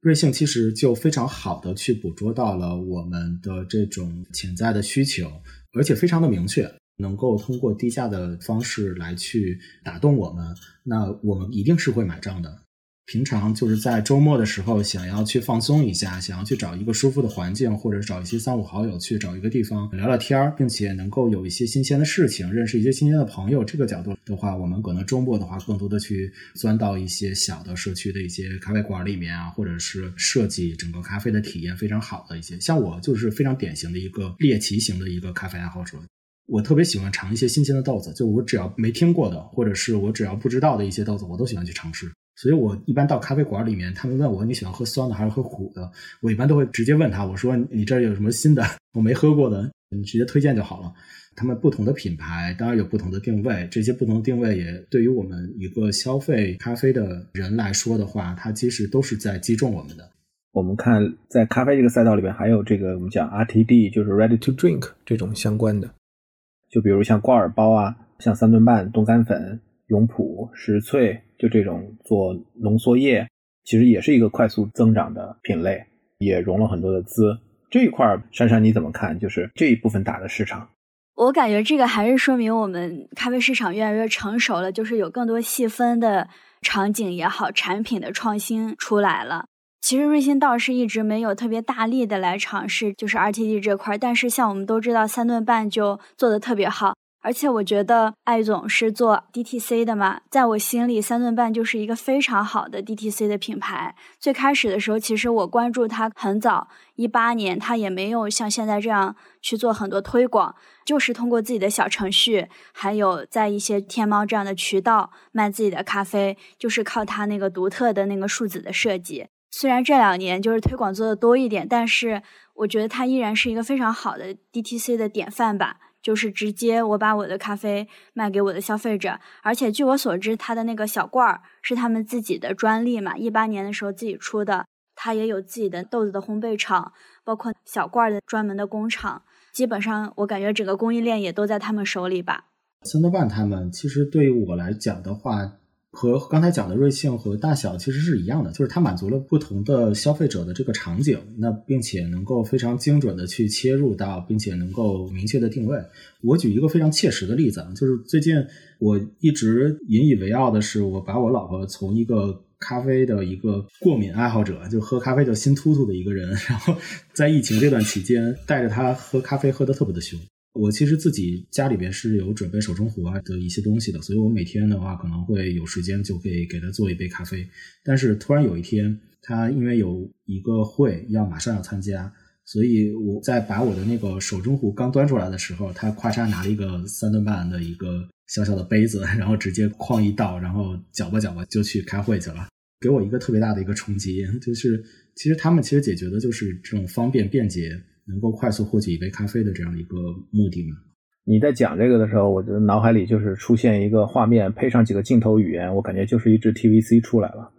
瑞幸其实就非常好的去捕捉到了我们的这种潜在的需求，而且非常的明确，能够通过低价的方式来去打动我们，那我们一定是会买账的。平常就是在周末的时候，想要去放松一下，想要去找一个舒服的环境，或者找一些三五好友去找一个地方聊聊天儿，并且能够有一些新鲜的事情，认识一些新鲜的朋友。这个角度的话，我们可能周末的话，更多的去钻到一些小的社区的一些咖啡馆里面啊，或者是设计整个咖啡的体验非常好的一些。像我就是非常典型的一个猎奇型的一个咖啡爱好者，我特别喜欢尝一些新鲜的豆子，就我只要没听过的，或者是我只要不知道的一些豆子，我都喜欢去尝试。所以我一般到咖啡馆里面，他们问我你喜欢喝酸的还是喝苦的，我一般都会直接问他，我说你这儿有什么新的我没喝过的，你直接推荐就好了。他们不同的品牌当然有不同的定位，这些不同定位也对于我们一个消费咖啡的人来说的话，它其实都是在击中我们的。我们看在咖啡这个赛道里边，还有这个我们讲 RTD，就是 Ready to Drink 这种相关的，就比如像挂耳包啊，像三顿半冻干粉。永璞、石萃，就这种做浓缩液，其实也是一个快速增长的品类，也融了很多的资。这一块，珊珊你怎么看？就是这一部分打的市场，我感觉这个还是说明我们咖啡市场越来越成熟了，就是有更多细分的场景也好，产品的创新出来了。其实瑞幸倒是一直没有特别大力的来尝试，就是 RTD 这块，但是像我们都知道，三顿半就做的特别好。而且我觉得艾总是做 DTC 的嘛，在我心里，三顿半就是一个非常好的 DTC 的品牌。最开始的时候，其实我关注他很早，一八年他也没有像现在这样去做很多推广，就是通过自己的小程序，还有在一些天猫这样的渠道卖自己的咖啡，就是靠他那个独特的那个数字的设计。虽然这两年就是推广做的多一点，但是我觉得他依然是一个非常好的 DTC 的典范吧。就是直接我把我的咖啡卖给我的消费者，而且据我所知，他的那个小罐儿是他们自己的专利嘛，一八年的时候自己出的，他也有自己的豆子的烘焙厂，包括小罐儿的专门的工厂，基本上我感觉整个供应链也都在他们手里吧。三德半他们其实对于我来讲的话。和刚才讲的瑞幸和大小其实是一样的，就是它满足了不同的消费者的这个场景，那并且能够非常精准的去切入到，并且能够明确的定位。我举一个非常切实的例子啊，就是最近我一直引以为傲的是，我把我老婆从一个咖啡的一个过敏爱好者，就喝咖啡就心突突的一个人，然后在疫情这段期间带着她喝咖啡喝的特别的凶。我其实自己家里边是有准备手冲壶啊的一些东西的，所以我每天的话可能会有时间就可以给他做一杯咖啡。但是突然有一天，他因为有一个会要马上要参加，所以我在把我的那个手冲壶刚端出来的时候，他咔嚓拿了一个三顿半的一个小小的杯子，<laughs> 然后直接哐一倒，然后搅吧搅吧就去开会去了，给我一个特别大的一个冲击。<laughs> 就是其实他们其实解决的就是这种方便便捷。能够快速获取一杯咖啡的这样一个目的吗？你在讲这个的时候，我的脑海里就是出现一个画面，配上几个镜头语言，我感觉就是一支 TVC 出来了。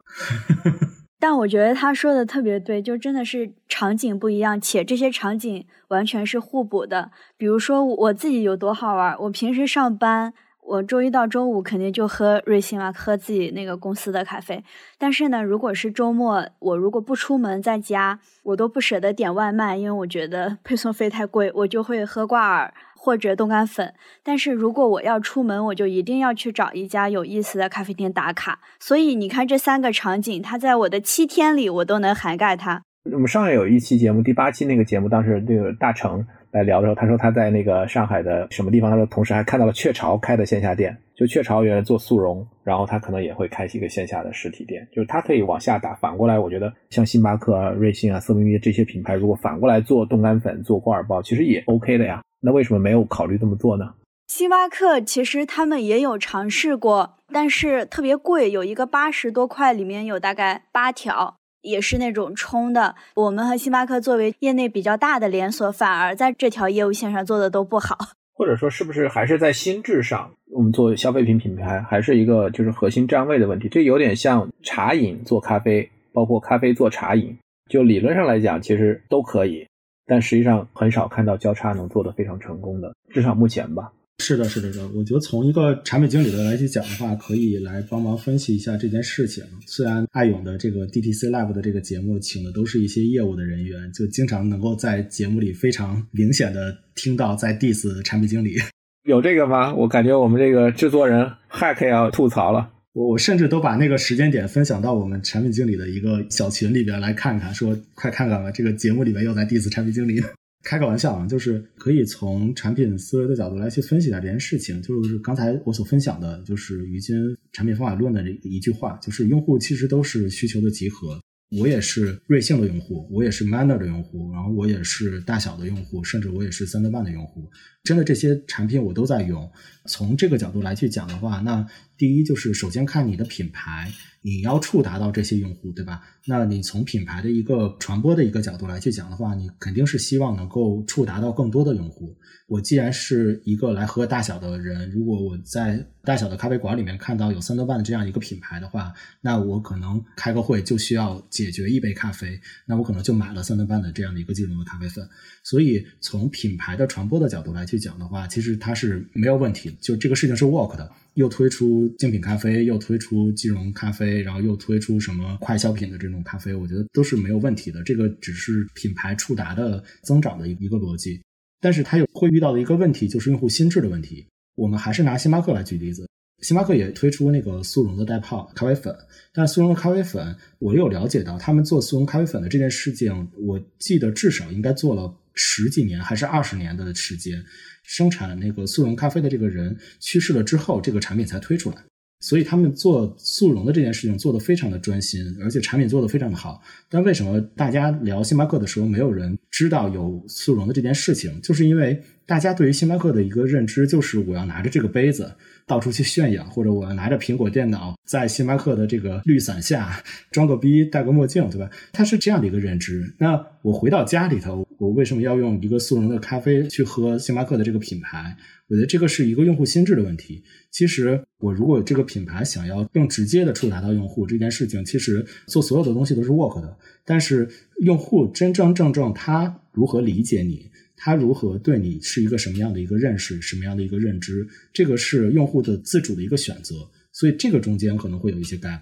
<laughs> 但我觉得他说的特别对，就真的是场景不一样，且这些场景完全是互补的。比如说我自己有多好玩，我平时上班。我周一到周五肯定就喝瑞幸啊，喝自己那个公司的咖啡。但是呢，如果是周末，我如果不出门，在家，我都不舍得点外卖，因为我觉得配送费太贵，我就会喝挂耳或者冻干粉。但是如果我要出门，我就一定要去找一家有意思的咖啡店打卡。所以你看这三个场景，它在我的七天里，我都能涵盖它。我们上有一期节目，第八期那个节目，当时那个大成。来聊的时候，他说他在那个上海的什么地方？他说同时还看到了雀巢开的线下店，就雀巢原来做速溶，然后他可能也会开一个线下的实体店，就是他可以往下打。反过来，我觉得像星巴克啊、瑞幸啊、色咪咪这些品牌，如果反过来做冻干粉、做挂耳包，其实也 OK 的呀。那为什么没有考虑这么做呢？星巴克其实他们也有尝试过，但是特别贵，有一个八十多块，里面有大概八条。也是那种冲的，我们和星巴克作为业内比较大的连锁，反而在这条业务线上做的都不好。<laughs> 或者说，是不是还是在心智上，我们做消费品品牌还是一个就是核心站位的问题？这有点像茶饮做咖啡，包括咖啡做茶饮，就理论上来讲，其实都可以，但实际上很少看到交叉能做得非常成功的，至少目前吧。是的，是的，是的。我觉得从一个产品经理的来去讲的话，可以来帮忙分析一下这件事情。虽然爱勇的这个 DTC Lab 的这个节目请的都是一些业务的人员，就经常能够在节目里非常明显的听到在 diss 产品经理。有这个吗？我感觉我们这个制作人 Hack 要吐槽了。我我甚至都把那个时间点分享到我们产品经理的一个小群里边来看看，说快看看吧，这个节目里面又在 diss 产品经理。开个玩笑啊，就是可以从产品思维的角度来去分析一下这件事情。就是刚才我所分享的，就是于金产品方法论的这一句话，就是用户其实都是需求的集合。我也是瑞幸的用户，我也是 Manner 的用户，然后我也是大小的用户，甚至我也是三顿半的用户。真的这些产品我都在用。从这个角度来去讲的话，那第一就是首先看你的品牌。你要触达到这些用户，对吧？那你从品牌的一个传播的一个角度来去讲的话，你肯定是希望能够触达到更多的用户。我既然是一个来喝大小的人，如果我在大小的咖啡馆里面看到有三顿半的这样一个品牌的话，那我可能开个会就需要解决一杯咖啡，那我可能就买了三顿半的这样的一个即溶的咖啡粉。所以从品牌的传播的角度来去讲的话，其实它是没有问题，就这个事情是 work 的。又推出精品咖啡，又推出即溶咖啡，然后又推出什么快消品的这种咖啡，我觉得都是没有问题的。这个只是品牌触达的增长的一个逻辑，但是它有会遇到的一个问题就是用户心智的问题。我们还是拿星巴克来举例子，星巴克也推出那个速溶的袋泡咖啡粉，但速溶的咖啡粉，我有了解到他们做速溶咖啡粉的这件事情，我记得至少应该做了十几年还是二十年的时间。生产那个速溶咖啡的这个人去世了之后，这个产品才推出来。所以他们做速溶的这件事情做得非常的专心，而且产品做得非常的好。但为什么大家聊星巴克的时候，没有人知道有速溶的这件事情？就是因为大家对于星巴克的一个认知，就是我要拿着这个杯子到处去炫耀，或者我拿着苹果电脑在星巴克的这个绿伞下 <laughs> 装个逼，戴个墨镜，对吧？它是这样的一个认知。那我回到家里头，我为什么要用一个速溶的咖啡去喝星巴克的这个品牌？我觉得这个是一个用户心智的问题。其实，我如果这个品牌想要更直接的触达到用户这件事情，其实做所有的东西都是 work 的。但是，用户真真正正他如何理解你，他如何对你是一个什么样的一个认识，什么样的一个认知，这个是用户的自主的一个选择。所以，这个中间可能会有一些 gap。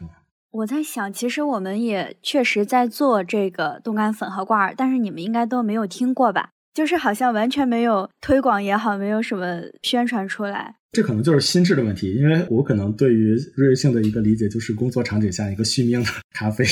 我在想，其实我们也确实在做这个冻干粉和挂耳，但是你们应该都没有听过吧？就是好像完全没有推广也好，没有什么宣传出来。这可能就是心智的问题，因为我可能对于瑞幸的一个理解就是工作场景下一个续命的 <laughs> 咖啡。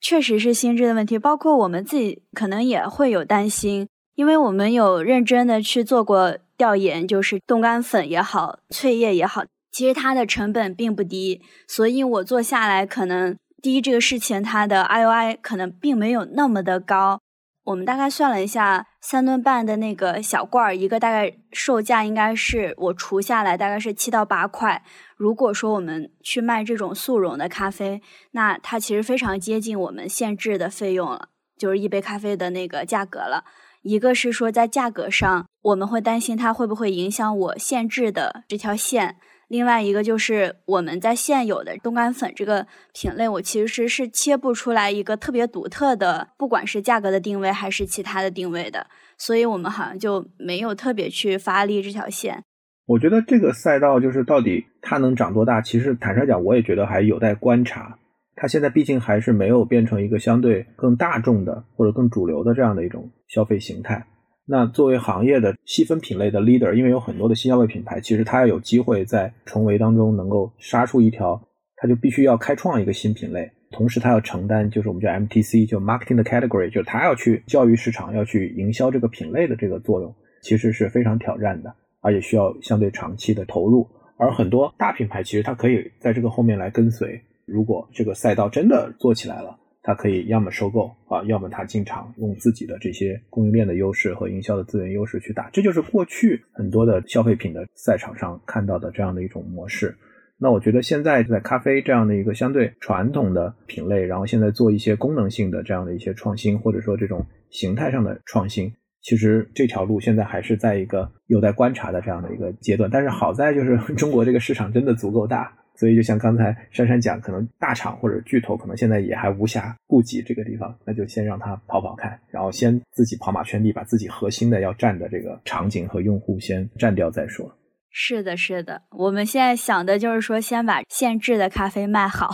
确实是心智的问题，包括我们自己可能也会有担心，因为我们有认真的去做过调研，就是冻干粉也好，萃液也好，其实它的成本并不低，所以我做下来可能第一这个事情它的 I O I 可能并没有那么的高。我们大概算了一下，三吨半的那个小罐儿，一个大概售价应该是我除下来大概是七到八块。如果说我们去卖这种速溶的咖啡，那它其实非常接近我们现制的费用了，就是一杯咖啡的那个价格了。一个是说在价格上，我们会担心它会不会影响我限制的这条线。另外一个就是我们在现有的冻干粉这个品类，我其实是切不出来一个特别独特的，不管是价格的定位还是其他的定位的，所以我们好像就没有特别去发力这条线。我觉得这个赛道就是到底它能长多大，其实坦率讲，我也觉得还有待观察。它现在毕竟还是没有变成一个相对更大众的或者更主流的这样的一种消费形态。那作为行业的细分品类的 leader，因为有很多的新消费品牌，其实它要有机会在重围当中能够杀出一条，它就必须要开创一个新品类，同时它要承担就是我们叫 MTC，就 marketing 的 category，就是它要去教育市场，要去营销这个品类的这个作用，其实是非常挑战的，而且需要相对长期的投入。而很多大品牌其实它可以在这个后面来跟随。如果这个赛道真的做起来了，它可以要么收购啊，要么它进场用自己的这些供应链的优势和营销的资源优势去打，这就是过去很多的消费品的赛场上看到的这样的一种模式。那我觉得现在在咖啡这样的一个相对传统的品类，然后现在做一些功能性的这样的一些创新，或者说这种形态上的创新，其实这条路现在还是在一个有待观察的这样的一个阶段。但是好在就是 <laughs> 中国这个市场真的足够大。所以，就像刚才珊珊讲，可能大厂或者巨头可能现在也还无暇顾及这个地方，那就先让他跑跑看，然后先自己跑马圈地，把自己核心的要占的这个场景和用户先占掉再说。是的，是的，我们现在想的就是说，先把现制的咖啡卖好。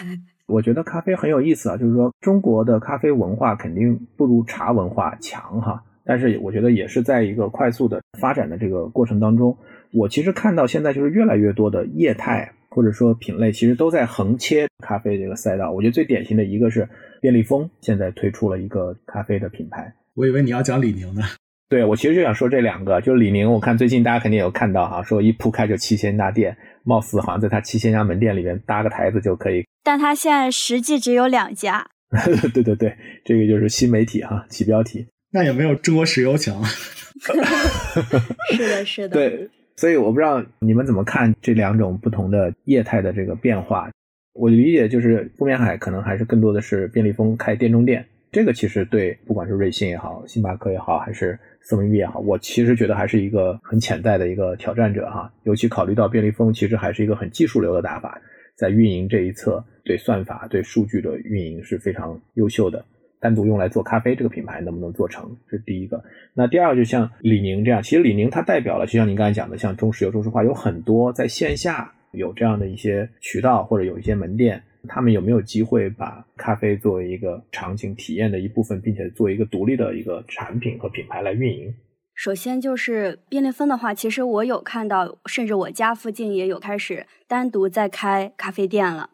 <laughs> 我觉得咖啡很有意思啊，就是说中国的咖啡文化肯定不如茶文化强哈，但是我觉得也是在一个快速的发展的这个过程当中，我其实看到现在就是越来越多的业态。或者说品类其实都在横切咖啡这个赛道。我觉得最典型的一个是便利蜂，现在推出了一个咖啡的品牌。我以为你要讲李宁呢。<laughs> 对，我其实就想说这两个，就是李宁，我看最近大家肯定有看到哈，说一铺开就七千家店，貌似好像在他七千家门店里面搭个台子就可以。但他现在实际只有两家。<laughs> 对对对，这个就是新媒体哈，起标题。那也没有中国石油强。<laughs> 是的，是的。对。所以我不知道你们怎么看这两种不同的业态的这个变化。我理解就是不眠海可能还是更多的是便利蜂开店中店，这个其实对不管是瑞幸也好、星巴克也好，还是思文娱也好，我其实觉得还是一个很潜在的一个挑战者哈。尤其考虑到便利蜂其实还是一个很技术流的打法，在运营这一侧对算法、对数据的运营是非常优秀的。单独用来做咖啡这个品牌能不能做成？这是第一个。那第二个，就像李宁这样，其实李宁它代表了，就像您刚才讲的，像中石油、中石化，有很多在线下有这样的一些渠道或者有一些门店，他们有没有机会把咖啡作为一个场景体验的一部分，并且做一个独立的一个产品和品牌来运营？首先就是便利蜂的话，其实我有看到，甚至我家附近也有开始单独在开咖啡店了。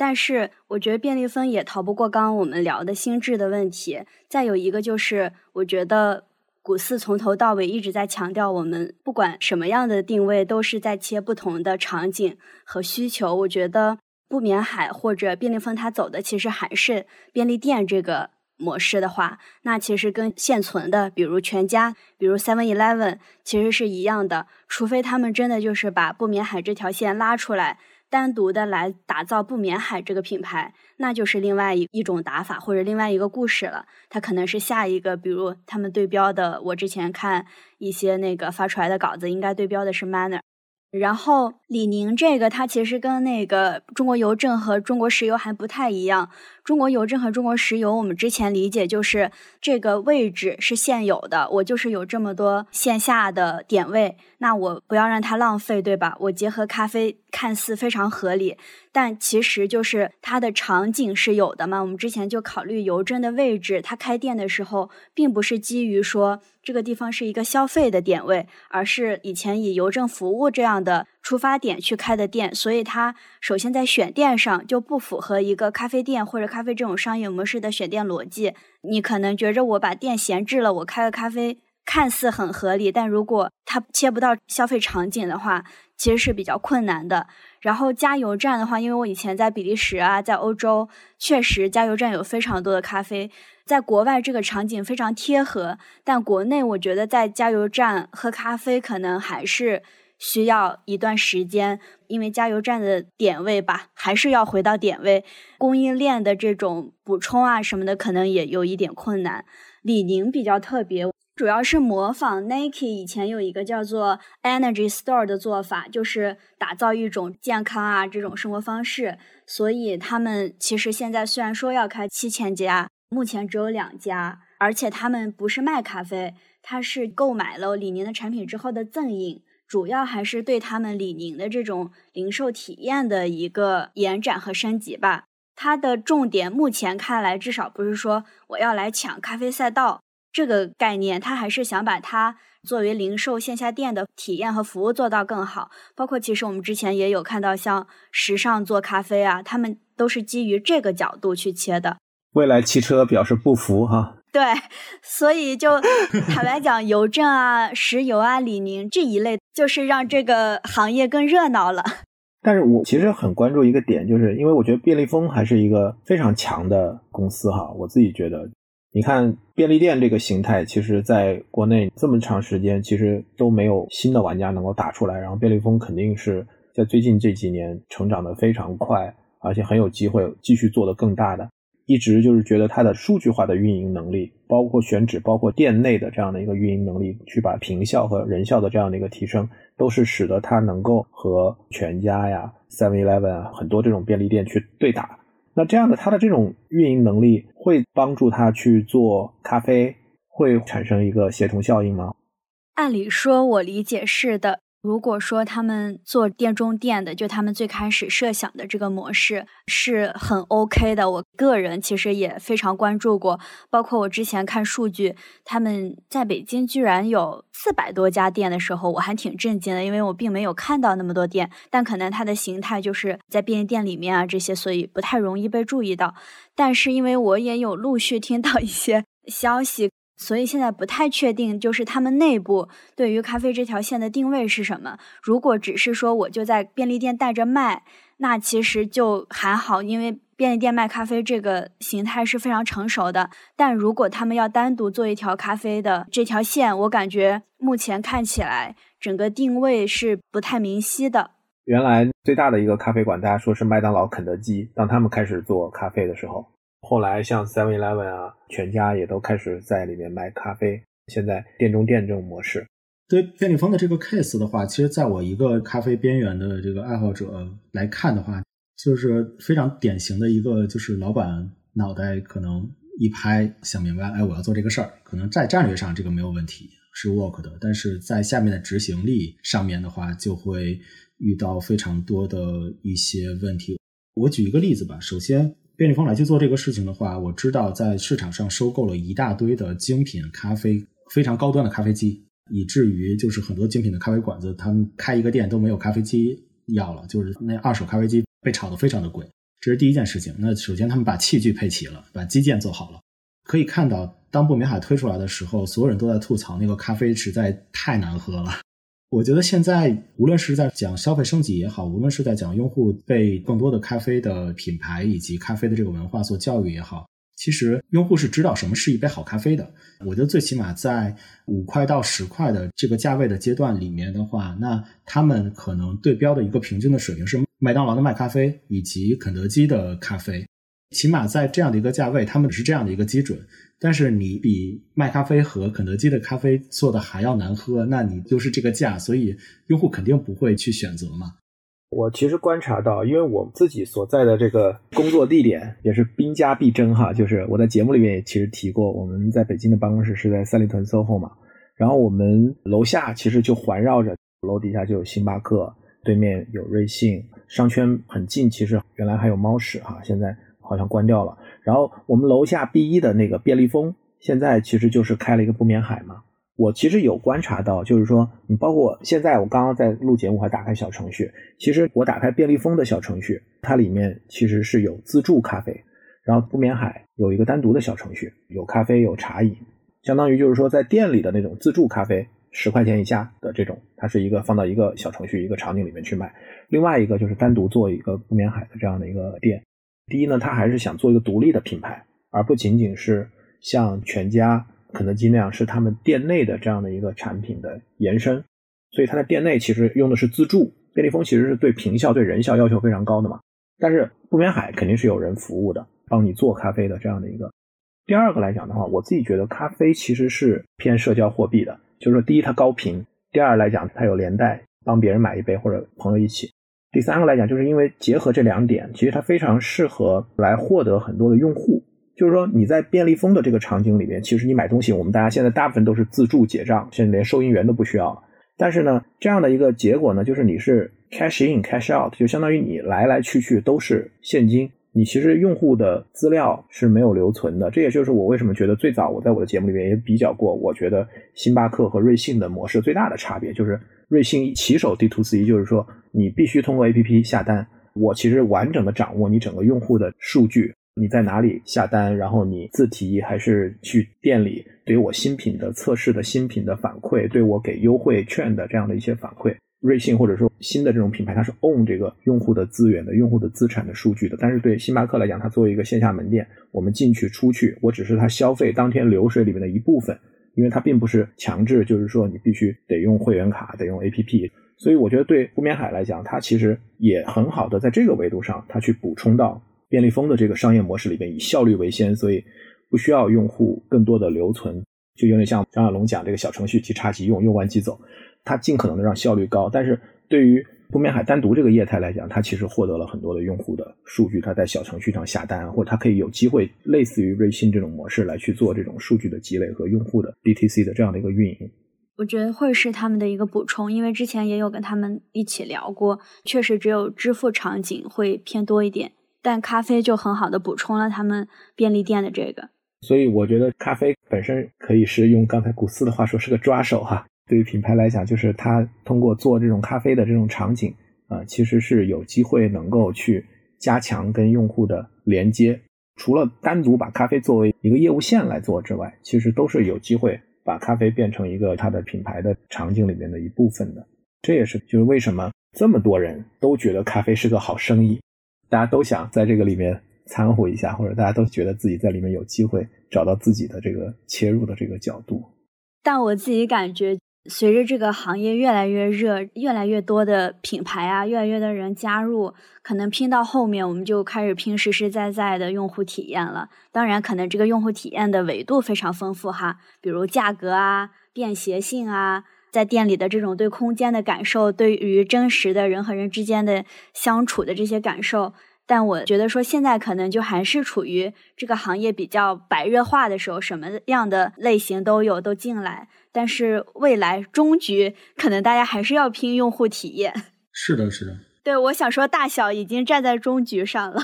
但是我觉得便利蜂也逃不过刚刚我们聊的心智的问题。再有一个就是，我觉得古四从头到尾一直在强调，我们不管什么样的定位，都是在切不同的场景和需求。我觉得不眠海或者便利蜂它走的其实还是便利店这个模式的话，那其实跟现存的，比如全家、比如 Seven Eleven，其实是一样的。除非他们真的就是把不眠海这条线拉出来。单独的来打造不眠海这个品牌，那就是另外一一种打法或者另外一个故事了。它可能是下一个，比如他们对标的，我之前看一些那个发出来的稿子，应该对标的是 Manner。然后李宁这个，它其实跟那个中国邮政和中国石油还不太一样。中国邮政和中国石油，我们之前理解就是这个位置是现有的，我就是有这么多线下的点位，那我不要让它浪费，对吧？我结合咖啡，看似非常合理。但其实就是它的场景是有的嘛？我们之前就考虑邮政的位置，它开店的时候，并不是基于说这个地方是一个消费的点位，而是以前以邮政服务这样的出发点去开的店，所以它首先在选店上就不符合一个咖啡店或者咖啡这种商业模式的选店逻辑。你可能觉着我把店闲置了，我开个咖啡看似很合理，但如果它切不到消费场景的话，其实是比较困难的。然后加油站的话，因为我以前在比利时啊，在欧洲，确实加油站有非常多的咖啡。在国外这个场景非常贴合，但国内我觉得在加油站喝咖啡可能还是需要一段时间，因为加油站的点位吧，还是要回到点位，供应链的这种补充啊什么的，可能也有一点困难。李宁比较特别。主要是模仿 Nike 以前有一个叫做 Energy Store 的做法，就是打造一种健康啊这种生活方式。所以他们其实现在虽然说要开七千家，目前只有两家，而且他们不是卖咖啡，他是购买了李宁的产品之后的赠饮。主要还是对他们李宁的这种零售体验的一个延展和升级吧。它的重点目前看来，至少不是说我要来抢咖啡赛道这个概念，它还是想把它作为零售线下店的体验和服务做到更好。包括其实我们之前也有看到，像时尚做咖啡啊，他们都是基于这个角度去切的。未来汽车表示不服哈。对，所以就坦白讲，邮政啊、石油啊、李宁这一类，就是让这个行业更热闹了。但是我其实很关注一个点，就是因为我觉得便利蜂还是一个非常强的公司哈。我自己觉得，你看便利店这个形态，其实在国内这么长时间，其实都没有新的玩家能够打出来。然后便利蜂肯定是在最近这几年成长的非常快，而且很有机会继续做得更大的。一直就是觉得它的数据化的运营能力，包括选址，包括店内的这样的一个运营能力，去把平效和人效的这样的一个提升，都是使得它能够和全家呀、Seven Eleven 啊很多这种便利店去对打。那这样的他的这种运营能力会帮助他去做咖啡，会产生一个协同效应吗？按理说，我理解是的。如果说他们做店中店的，就他们最开始设想的这个模式是很 OK 的，我个人其实也非常关注过。包括我之前看数据，他们在北京居然有四百多家店的时候，我还挺震惊的，因为我并没有看到那么多店。但可能它的形态就是在便利店里面啊这些，所以不太容易被注意到。但是因为我也有陆续听到一些消息。所以现在不太确定，就是他们内部对于咖啡这条线的定位是什么。如果只是说我就在便利店带着卖，那其实就还好，因为便利店卖咖啡这个形态是非常成熟的。但如果他们要单独做一条咖啡的这条线，我感觉目前看起来整个定位是不太明晰的。原来最大的一个咖啡馆，大家说是麦当劳、肯德基，当他们开始做咖啡的时候。后来像 Seven Eleven 啊，全家也都开始在里面卖咖啡。现在店中店这种模式，对便利蜂的这个 case 的话，其实在我一个咖啡边缘的这个爱好者来看的话，就是非常典型的一个，就是老板脑袋可能一拍想明白，哎，我要做这个事儿，可能在战略上这个没有问题，是 work 的，但是在下面的执行力上面的话，就会遇到非常多的一些问题。我举一个例子吧，首先。便利蜂来去做这个事情的话，我知道在市场上收购了一大堆的精品咖啡，非常高端的咖啡机，以至于就是很多精品的咖啡馆子，他们开一个店都没有咖啡机要了，就是那二手咖啡机被炒得非常的贵。这是第一件事情。那首先他们把器具配齐了，把基建做好了。可以看到，当不眠海推出来的时候，所有人都在吐槽那个咖啡实在太难喝了。我觉得现在无论是在讲消费升级也好，无论是在讲用户被更多的咖啡的品牌以及咖啡的这个文化所教育也好，其实用户是知道什么是一杯好咖啡的。我觉得最起码在五块到十块的这个价位的阶段里面的话，那他们可能对标的一个平均的水平是麦当劳的麦咖啡以及肯德基的咖啡。起码在这样的一个价位，他们只是这样的一个基准。但是你比麦咖啡和肯德基的咖啡做的还要难喝，那你就是这个价，所以用户肯定不会去选择嘛。我其实观察到，因为我自己所在的这个工作地点也是兵家必争哈，就是我在节目里面也其实提过，我们在北京的办公室是在三里屯 SOHO 嘛，然后我们楼下其实就环绕着楼底下就有星巴克，对面有瑞幸，商圈很近，其实原来还有猫屎哈，现在。好像关掉了。然后我们楼下 B 一的那个便利蜂，现在其实就是开了一个不眠海嘛。我其实有观察到，就是说，你包括现在我刚刚在录节目，还打开小程序。其实我打开便利蜂的小程序，它里面其实是有自助咖啡，然后不眠海有一个单独的小程序，有咖啡有茶饮，相当于就是说在店里的那种自助咖啡，十块钱以下的这种，它是一个放到一个小程序一个场景里面去卖。另外一个就是单独做一个不眠海的这样的一个店。第一呢，他还是想做一个独立的品牌，而不仅仅是像全家、肯德基那样是他们店内的这样的一个产品的延伸。所以他在店内其实用的是自助。便利蜂其实是对平效、对人效要求非常高的嘛。但是不眠海肯定是有人服务的，帮你做咖啡的这样的一个。第二个来讲的话，我自己觉得咖啡其实是偏社交货币的，就是说，第一它高频，第二来讲它有连带，帮别人买一杯或者朋友一起。第三个来讲，就是因为结合这两点，其实它非常适合来获得很多的用户。就是说，你在便利蜂的这个场景里面，其实你买东西，我们大家现在大部分都是自助结账，甚至连收银员都不需要。但是呢，这样的一个结果呢，就是你是 cash in cash out，就相当于你来来去去都是现金，你其实用户的资料是没有留存的。这也就是我为什么觉得最早我在我的节目里面也比较过，我觉得星巴克和瑞幸的模式最大的差别就是瑞幸起手 D to C，就是说你必须通过 A P P 下单，我其实完整的掌握你整个用户的数据。你在哪里下单？然后你自提还是去店里？对我新品的测试的新品的反馈，对我给优惠券的这样的一些反馈，瑞幸或者说新的这种品牌，它是 own 这个用户的资源的、用户的资产的数据的。但是对星巴克来讲，它作为一个线下门店，我们进去出去，我只是它消费当天流水里面的一部分，因为它并不是强制，就是说你必须得用会员卡，得用 APP。所以我觉得对不眠海来讲，它其实也很好的在这个维度上，它去补充到。便利蜂的这个商业模式里边以效率为先，所以不需要用户更多的留存，就有点像张小龙讲这个小程序即插即用，用完即走，它尽可能的让效率高。但是对于不眠海单独这个业态来讲，它其实获得了很多的用户的数据，它在小程序上下单，或者它可以有机会类似于瑞幸这种模式来去做这种数据的积累和用户的 DTC 的这样的一个运营。我觉得会是他们的一个补充，因为之前也有跟他们一起聊过，确实只有支付场景会偏多一点。但咖啡就很好的补充了他们便利店的这个，所以我觉得咖啡本身可以是用刚才古斯的话说是个抓手哈。对于品牌来讲，就是它通过做这种咖啡的这种场景啊，其实是有机会能够去加强跟用户的连接。除了单独把咖啡作为一个业务线来做之外，其实都是有机会把咖啡变成一个它的品牌的场景里面的一部分的。这也是就是为什么这么多人都觉得咖啡是个好生意。大家都想在这个里面掺和一下，或者大家都觉得自己在里面有机会找到自己的这个切入的这个角度。但我自己感觉，随着这个行业越来越热，越来越多的品牌啊，越来越多的人加入，可能拼到后面，我们就开始拼实实在在的用户体验了。当然，可能这个用户体验的维度非常丰富哈，比如价格啊、便携性啊。在店里的这种对空间的感受，对于真实的人和人之间的相处的这些感受，但我觉得说现在可能就还是处于这个行业比较白热化的时候，什么样的类型都有都进来，但是未来终局可能大家还是要拼用户体验。<laughs> 是的，是的。对，我想说大小已经站在终局上了，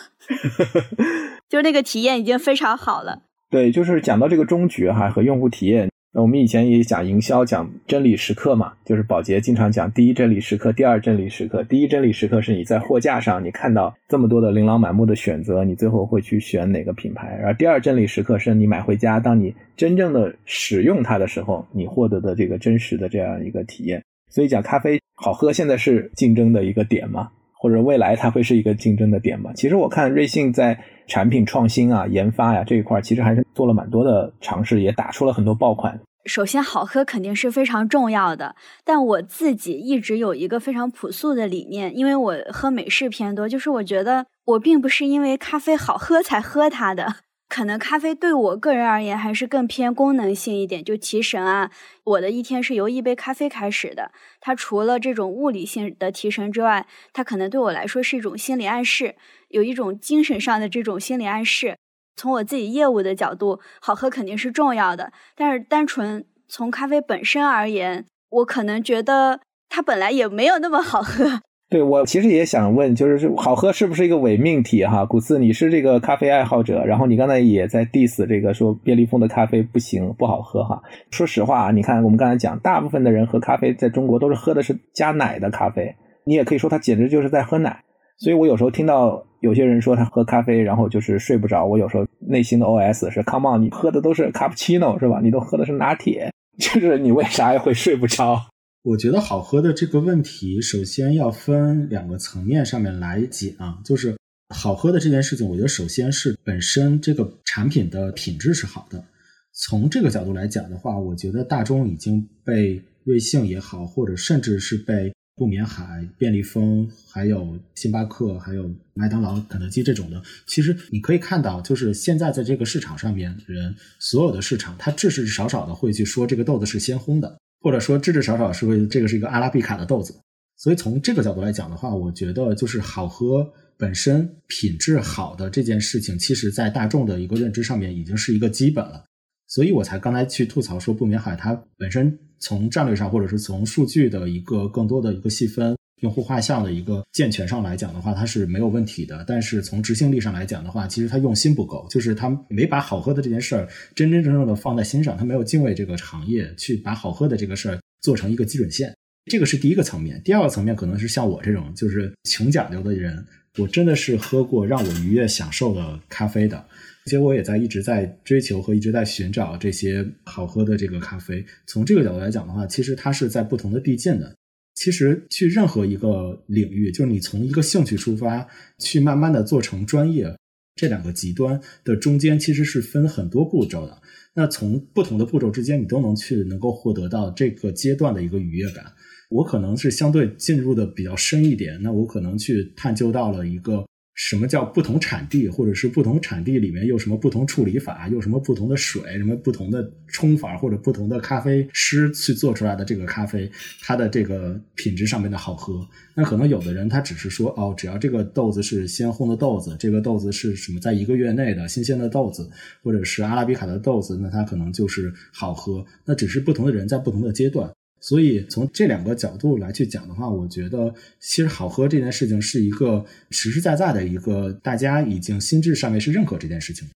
<laughs> 就那个体验已经非常好了。对，就是讲到这个终局哈和用户体验。那我们以前也讲营销，讲真理时刻嘛，就是宝洁经常讲第一真理时刻，第二真理时刻。第一真理时刻是你在货架上，你看到这么多的琳琅满目的选择，你最后会去选哪个品牌。然后第二真理时刻是你买回家，当你真正的使用它的时候，你获得的这个真实的这样一个体验。所以讲咖啡好喝，现在是竞争的一个点嘛，或者未来它会是一个竞争的点吗？其实我看瑞幸在产品创新啊、研发呀这一块，其实还是做了蛮多的尝试，也打出了很多爆款。首先，好喝肯定是非常重要的，但我自己一直有一个非常朴素的理念，因为我喝美式偏多，就是我觉得我并不是因为咖啡好喝才喝它的，可能咖啡对我个人而言还是更偏功能性一点，就提神啊。我的一天是由一杯咖啡开始的，它除了这种物理性的提神之外，它可能对我来说是一种心理暗示，有一种精神上的这种心理暗示。从我自己业务的角度，好喝肯定是重要的。但是单纯从咖啡本身而言，我可能觉得它本来也没有那么好喝。对我其实也想问，就是好喝是不是一个伪命题哈？古斯，你是这个咖啡爱好者，然后你刚才也在 diss 这个说便利蜂的咖啡不行不好喝哈。说实话啊，你看我们刚才讲，大部分的人喝咖啡在中国都是喝的是加奶的咖啡，你也可以说他简直就是在喝奶。所以我有时候听到有些人说他喝咖啡，然后就是睡不着。我有时候内心的 OS 是：Come on，你喝的都是卡布奇诺是吧？你都喝的是拿铁，<laughs> 就是你为啥会睡不着？我觉得好喝的这个问题，首先要分两个层面上面来讲。就是好喝的这件事情，我觉得首先是本身这个产品的品质是好的。从这个角度来讲的话，我觉得大众已经被瑞幸也好，或者甚至是被。不眠海、便利蜂，还有星巴克，还有麦当劳、肯德基这种的，其实你可以看到，就是现在在这个市场上面，人所有的市场，它至至少少的会去说这个豆子是鲜烘的，或者说至至少少是会这个是一个阿拉比卡的豆子。所以从这个角度来讲的话，我觉得就是好喝本身品质好的这件事情，其实在大众的一个认知上面已经是一个基本了。所以我才刚才去吐槽说不眠海它本身从战略上或者是从数据的一个更多的一个细分。用户画像的一个健全上来讲的话，它是没有问题的。但是从执行力上来讲的话，其实他用心不够，就是他没把好喝的这件事儿真真正正的放在心上，他没有敬畏这个行业，去把好喝的这个事儿做成一个基准线。这个是第一个层面。第二个层面可能是像我这种就是穷讲究的人，我真的是喝过让我愉悦享受的咖啡的，而且我也在一直在追求和一直在寻找这些好喝的这个咖啡。从这个角度来讲的话，其实它是在不同的递进的。其实去任何一个领域，就是你从一个兴趣出发，去慢慢的做成专业，这两个极端的中间其实是分很多步骤的。那从不同的步骤之间，你都能去能够获得到这个阶段的一个愉悦感。我可能是相对进入的比较深一点，那我可能去探究到了一个。什么叫不同产地，或者是不同产地里面有什么不同处理法，有什么不同的水，什么不同的冲法，或者不同的咖啡师去做出来的这个咖啡，它的这个品质上面的好喝。那可能有的人他只是说，哦，只要这个豆子是鲜烘的豆子，这个豆子是什么在一个月内的新鲜的豆子，或者是阿拉比卡的豆子，那它可能就是好喝。那只是不同的人在不同的阶段。所以从这两个角度来去讲的话，我觉得其实好喝这件事情是一个实实在在的一个大家已经心智上面是认可这件事情。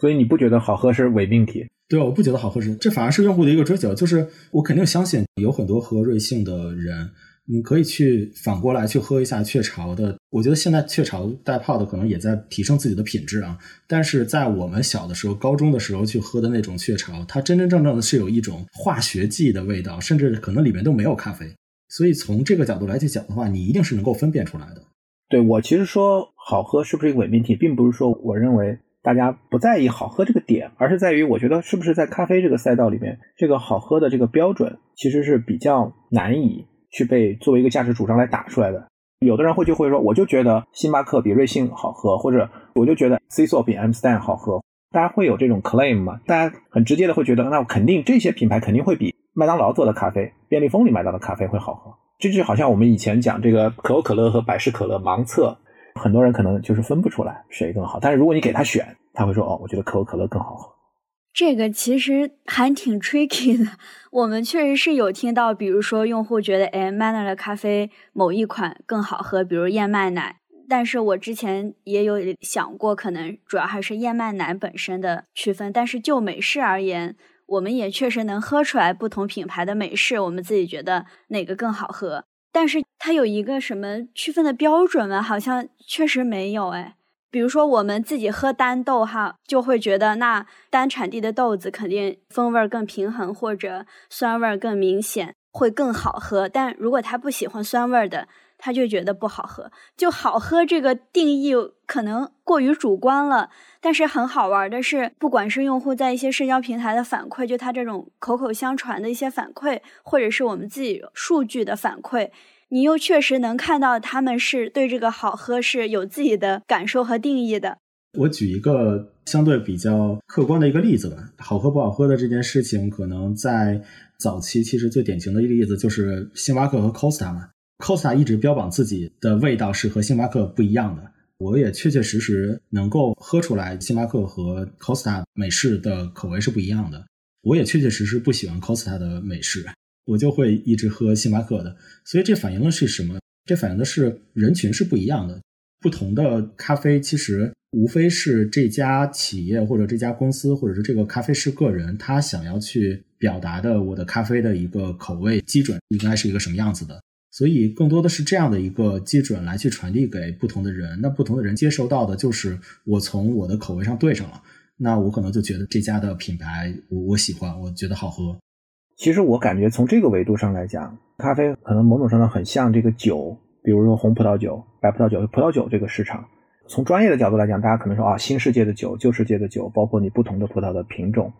所以你不觉得好喝是伪命题？对，我不觉得好喝是，这反而是用户的一个追求。就是我肯定相信有很多喝瑞幸的人。你可以去反过来去喝一下雀巢的，我觉得现在雀巢带泡的可能也在提升自己的品质啊。但是在我们小的时候、高中的时候去喝的那种雀巢，它真真正正的是有一种化学剂的味道，甚至可能里面都没有咖啡。所以从这个角度来去讲的话，你一定是能够分辨出来的。对我其实说好喝是不是一个伪命题，并不是说我认为大家不在意好喝这个点，而是在于我觉得是不是在咖啡这个赛道里面，这个好喝的这个标准其实是比较难以。去被作为一个价值主张来打出来的，有的人会就会说，我就觉得星巴克比瑞幸好喝，或者我就觉得 C 座比 M Stand 好喝，大家会有这种 claim 吗？大家很直接的会觉得，那肯定这些品牌肯定会比麦当劳做的咖啡、便利蜂里买到的咖啡会好喝。这就好像我们以前讲这个可口可乐和百事可乐盲测，很多人可能就是分不出来谁更好，但是如果你给他选，他会说，哦，我觉得可口可乐更好喝。这个其实还挺 <laughs> tricky 的。我们确实是有听到，比如说用户觉得，哎，Manner 的咖啡某一款更好喝，比如燕麦奶。但是我之前也有想过，可能主要还是燕麦奶本身的区分。但是就美式而言，我们也确实能喝出来不同品牌的美式，我们自己觉得哪个更好喝。但是它有一个什么区分的标准吗？好像确实没有，哎。比如说我们自己喝单豆哈，就会觉得那单产地的豆子肯定风味更平衡，或者酸味更明显，会更好喝。但如果他不喜欢酸味的，他就觉得不好喝。就好喝这个定义可能过于主观了。但是很好玩的是，不管是用户在一些社交平台的反馈，就他这种口口相传的一些反馈，或者是我们自己数据的反馈。你又确实能看到他们是对这个好喝是有自己的感受和定义的。我举一个相对比较客观的一个例子吧，好喝不好喝的这件事情，可能在早期其实最典型的一个例子就是星巴克和 Costa 嘛。Costa 一直标榜自己的味道是和星巴克不一样的，我也确确实实能够喝出来星巴克和 Costa 美式的口味是不一样的。我也确确实实不喜欢 Costa 的美式。我就会一直喝星巴克的，所以这反映的是什么？这反映的是人群是不一样的。不同的咖啡其实无非是这家企业或者这家公司，或者是这个咖啡师个人，他想要去表达的我的咖啡的一个口味基准应该是一个什么样子的。所以更多的是这样的一个基准来去传递给不同的人。那不同的人接受到的就是我从我的口味上对上了，那我可能就觉得这家的品牌我我喜欢，我觉得好喝。其实我感觉从这个维度上来讲，咖啡可能某种程度很像这个酒，比如说红葡萄酒、白葡萄酒、葡萄酒这个市场。从专业的角度来讲，大家可能说啊，新世界的酒、旧世界的酒，包括你不同的葡萄的品种。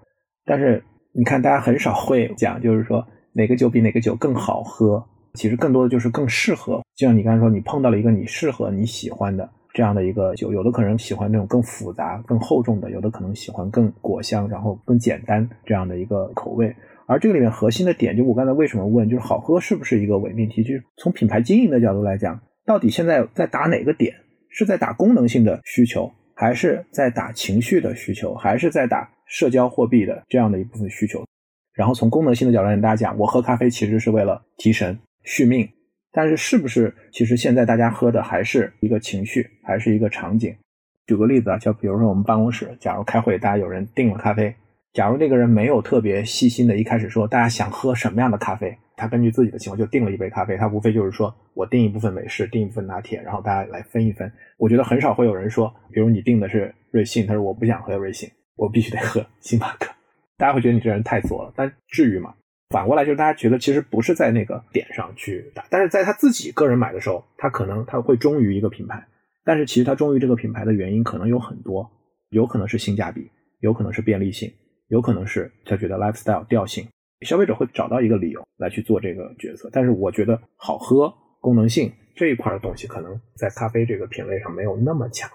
但是你看，大家很少会讲，就是说哪个酒比哪个酒更好喝。其实更多的就是更适合。就像你刚才说，你碰到了一个你适合、你喜欢的这样的一个酒，有的可能喜欢那种更复杂、更厚重的，有的可能喜欢更果香，然后更简单这样的一个口味。而这个里面核心的点，就我刚才为什么问，就是好喝是不是一个伪命题？就是从品牌经营的角度来讲，到底现在在打哪个点？是在打功能性的需求，还是在打情绪的需求，还是在打社交货币的这样的一部分需求。然后从功能性的角度跟大家讲，我喝咖啡其实是为了提神续命。但是是不是其实现在大家喝的还是一个情绪，还是一个场景？举个例子啊，就比如说我们办公室，假如开会，大家有人订了咖啡，假如那个人没有特别细心的一开始说大家想喝什么样的咖啡，他根据自己的情况就订了一杯咖啡，他无非就是说我订一部分美式，订一部分拿铁，然后大家来分一分。我觉得很少会有人说，比如你订的是瑞幸，他说我不想喝瑞幸，我必须得喝星巴克，大家会觉得你这人太作了。但至于吗？反过来就是大家觉得其实不是在那个点上去打，但是在他自己个人买的时候，他可能他会忠于一个品牌，但是其实他忠于这个品牌的原因可能有很多，有可能是性价比，有可能是便利性，有可能是他觉得 lifestyle 调性，消费者会找到一个理由来去做这个决策。但是我觉得好喝、功能性这一块的东西，可能在咖啡这个品类上没有那么强。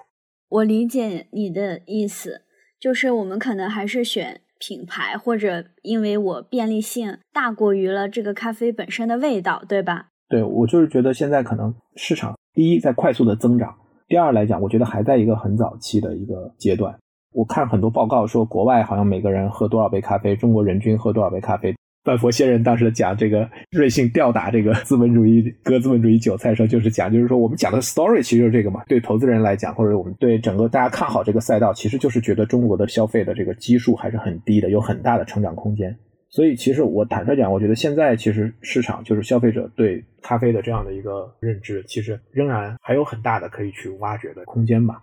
我理解你的意思，就是我们可能还是选。品牌或者因为我便利性大过于了这个咖啡本身的味道，对吧？对，我就是觉得现在可能市场第一在快速的增长，第二来讲，我觉得还在一个很早期的一个阶段。我看很多报告说，国外好像每个人喝多少杯咖啡，中国人均喝多少杯咖啡。半佛仙人当时讲这个瑞幸吊打这个资本主义割资本主义韭菜的时候，就是讲，就是说我们讲的 story 其实就是这个嘛。对投资人来讲，或者我们对整个大家看好这个赛道，其实就是觉得中国的消费的这个基数还是很低的，有很大的成长空间。所以其实我坦率讲，我觉得现在其实市场就是消费者对咖啡的这样的一个认知，其实仍然还有很大的可以去挖掘的空间吧。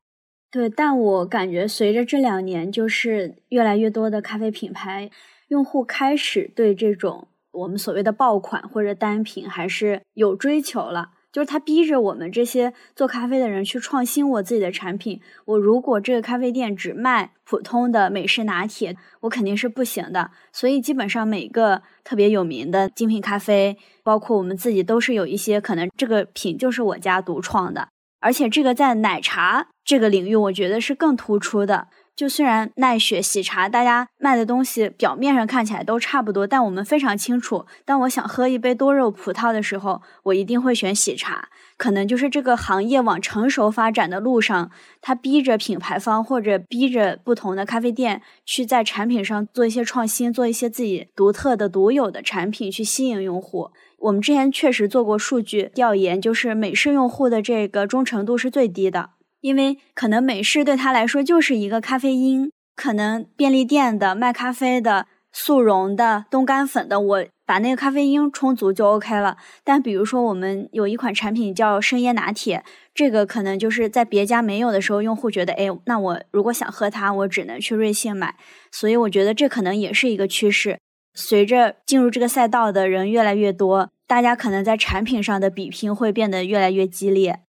对，但我感觉随着这两年，就是越来越多的咖啡品牌。用户开始对这种我们所谓的爆款或者单品还是有追求了，就是他逼着我们这些做咖啡的人去创新我自己的产品。我如果这个咖啡店只卖普通的美式拿铁，我肯定是不行的。所以基本上每个特别有名的精品咖啡，包括我们自己都是有一些可能这个品就是我家独创的，而且这个在奶茶这个领域，我觉得是更突出的。就虽然奈雪喜茶大家卖的东西表面上看起来都差不多，但我们非常清楚，当我想喝一杯多肉葡萄的时候，我一定会选喜茶。可能就是这个行业往成熟发展的路上，它逼着品牌方或者逼着不同的咖啡店去在产品上做一些创新，做一些自己独特的、独有的产品去吸引用户。我们之前确实做过数据调研，就是美式用户的这个忠诚度是最低的。因为可能美式对他来说就是一个咖啡因，可能便利店的卖咖啡的速溶的冻干粉的，我把那个咖啡因充足就 OK 了。但比如说我们有一款产品叫生椰拿铁，这个可能就是在别家没有的时候，用户觉得，哎，那我如果想喝它，我只能去瑞幸买。所以我觉得这可能也是一个趋势。随着进入这个赛道的人越来越多，大家可能在产品上的比拼会变得越来越激烈。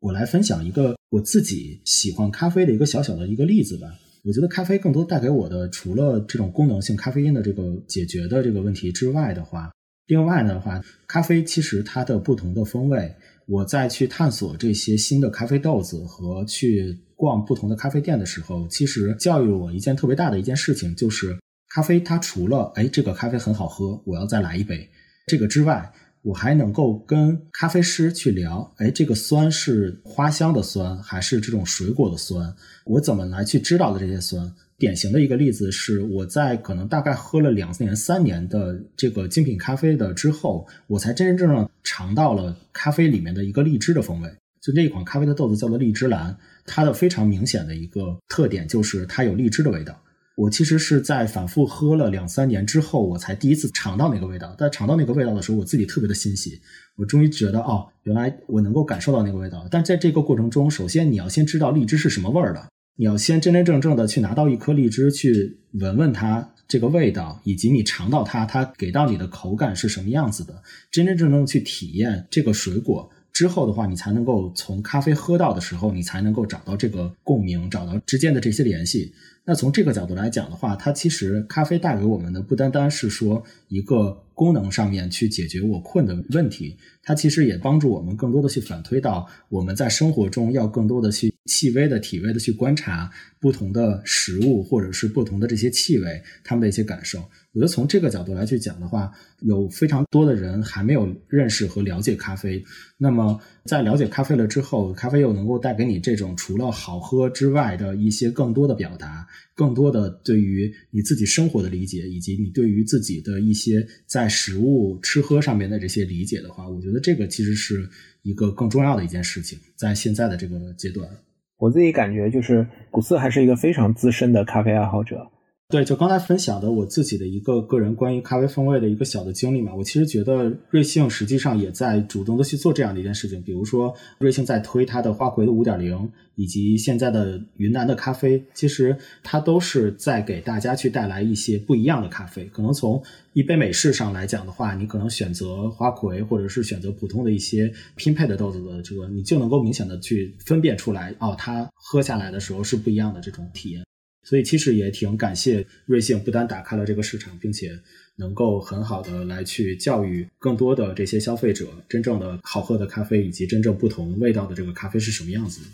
我来分享一个我自己喜欢咖啡的一个小小的一个例子吧。我觉得咖啡更多带给我的，除了这种功能性咖啡因的这个解决的这个问题之外的话，另外的话，咖啡其实它的不同的风味，我在去探索这些新的咖啡豆子和去逛不同的咖啡店的时候，其实教育了我一件特别大的一件事情，就是咖啡它除了哎这个咖啡很好喝，我要再来一杯这个之外。我还能够跟咖啡师去聊，哎，这个酸是花香的酸还是这种水果的酸？我怎么来去知道的这些酸？典型的一个例子是，我在可能大概喝了两年、三年的这个精品咖啡的之后，我才真真正正尝到了咖啡里面的一个荔枝的风味。就这一款咖啡的豆子叫做荔枝蓝，它的非常明显的一个特点就是它有荔枝的味道。我其实是在反复喝了两三年之后，我才第一次尝到那个味道。在尝到那个味道的时候，我自己特别的欣喜。我终于觉得，哦，原来我能够感受到那个味道。但在这个过程中，首先你要先知道荔枝是什么味儿的，你要先真真正正的去拿到一颗荔枝，去闻闻它这个味道，以及你尝到它，它给到你的口感是什么样子的，真真正正去体验这个水果之后的话，你才能够从咖啡喝到的时候，你才能够找到这个共鸣，找到之间的这些联系。那从这个角度来讲的话，它其实咖啡带给我们的不单单是说一个功能上面去解决我困的问题，它其实也帮助我们更多的去反推到我们在生活中要更多的去细微的体味的去观察不同的食物或者是不同的这些气味，他们的一些感受。我觉得从这个角度来去讲的话，有非常多的人还没有认识和了解咖啡。那么在了解咖啡了之后，咖啡又能够带给你这种除了好喝之外的一些更多的表达。更多的对于你自己生活的理解，以及你对于自己的一些在食物吃喝上面的这些理解的话，我觉得这个其实是一个更重要的一件事情，在现在的这个阶段。我自己感觉就是古斯还是一个非常资深的咖啡爱好者。对，就刚才分享的我自己的一个个人关于咖啡风味的一个小的经历嘛，我其实觉得瑞幸实际上也在主动的去做这样的一件事情，比如说瑞幸在推它的花魁的五点零，以及现在的云南的咖啡，其实它都是在给大家去带来一些不一样的咖啡。可能从一杯美式上来讲的话，你可能选择花魁，或者是选择普通的一些拼配的豆子的这个，你就能够明显的去分辨出来，哦，它喝下来的时候是不一样的这种体验。所以其实也挺感谢瑞幸，不单打开了这个市场，并且能够很好的来去教育更多的这些消费者，真正的好喝的咖啡以及真正不同味道的这个咖啡是什么样子的。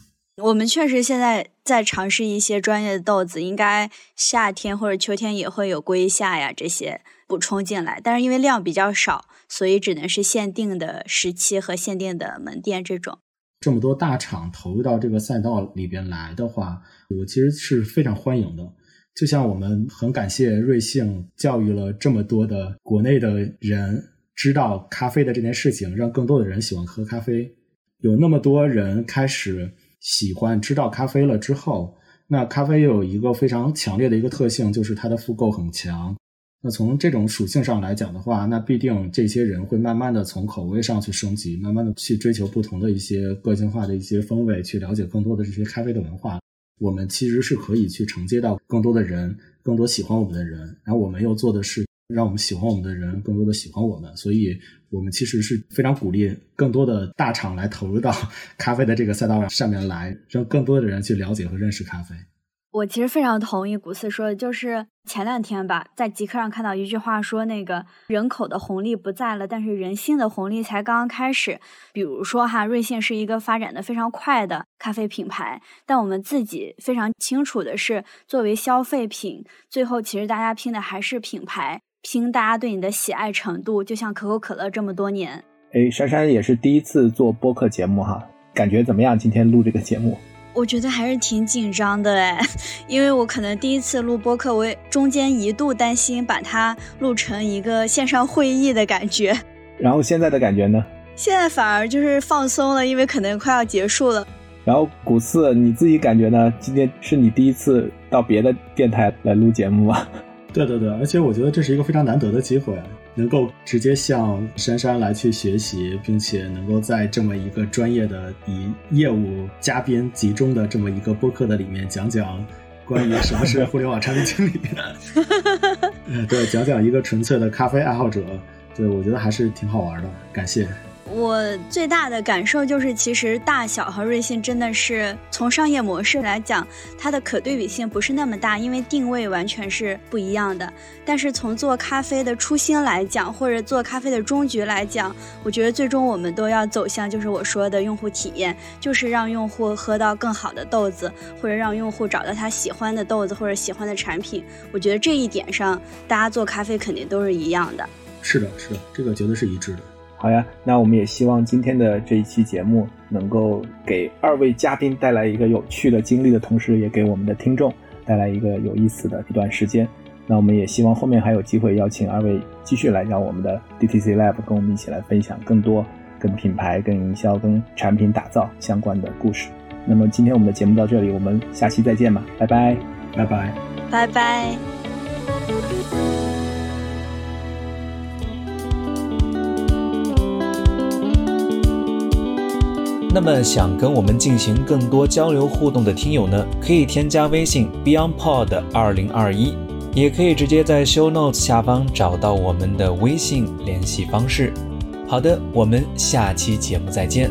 我们确实现在在尝试一些专业的豆子，应该夏天或者秋天也会有龟夏呀这些补充进来，但是因为量比较少，所以只能是限定的时期和限定的门店这种。这么多大厂投入到这个赛道里边来的话，我其实是非常欢迎的。就像我们很感谢瑞幸教育了这么多的国内的人知道咖啡的这件事情，让更多的人喜欢喝咖啡。有那么多人开始喜欢知道咖啡了之后，那咖啡又有一个非常强烈的一个特性，就是它的复购很强。那从这种属性上来讲的话，那必定这些人会慢慢的从口味上去升级，慢慢的去追求不同的一些个性化的一些风味，去了解更多的这些咖啡的文化。我们其实是可以去承接到更多的人，更多喜欢我们的人，然后我们又做的是让我们喜欢我们的人更多的喜欢我们，所以我们其实是非常鼓励更多的大厂来投入到 <laughs> 咖啡的这个赛道上面来，让更多的人去了解和认识咖啡。我其实非常同意古四说的，就是前两天吧，在极客上看到一句话说，那个人口的红利不在了，但是人性的红利才刚刚开始。比如说哈，瑞幸是一个发展的非常快的咖啡品牌，但我们自己非常清楚的是，作为消费品，最后其实大家拼的还是品牌，拼大家对你的喜爱程度。就像可口可乐这么多年，哎，珊珊也是第一次做播客节目哈，感觉怎么样？今天录这个节目？我觉得还是挺紧张的哎，<laughs> 因为我可能第一次录播客，我也中间一度担心把它录成一个线上会议的感觉。然后现在的感觉呢？现在反而就是放松了，因为可能快要结束了。然后古四，你自己感觉呢？今天是你第一次到别的电台来录节目吗？<laughs> 对对对，而且我觉得这是一个非常难得的机会，能够直接向珊珊来去学习，并且能够在这么一个专业的以业务嘉宾集中的这么一个播客的里面讲讲关于什么是互联网产品经理。<laughs> 对，讲讲一个纯粹的咖啡爱好者，对我觉得还是挺好玩的，感谢。我最大的感受就是，其实大小和瑞幸真的是从商业模式来讲，它的可对比性不是那么大，因为定位完全是不一样的。但是从做咖啡的初心来讲，或者做咖啡的终局来讲，我觉得最终我们都要走向就是我说的用户体验，就是让用户喝到更好的豆子，或者让用户找到他喜欢的豆子或者喜欢的产品。我觉得这一点上，大家做咖啡肯定都是一样的。是的，是的，这个绝对是一致的。好呀，那我们也希望今天的这一期节目能够给二位嘉宾带来一个有趣的经历的同时，也给我们的听众带来一个有意思的一段时间。那我们也希望后面还有机会邀请二位继续来到我们的 DTC Lab，跟我们一起来分享更多跟品牌、跟营销、跟产品打造相关的故事。那么今天我们的节目到这里，我们下期再见吧，拜拜，拜拜，拜拜。那么想跟我们进行更多交流互动的听友呢，可以添加微信 BeyondPod 二零二一，也可以直接在 Show Notes 下方找到我们的微信联系方式。好的，我们下期节目再见。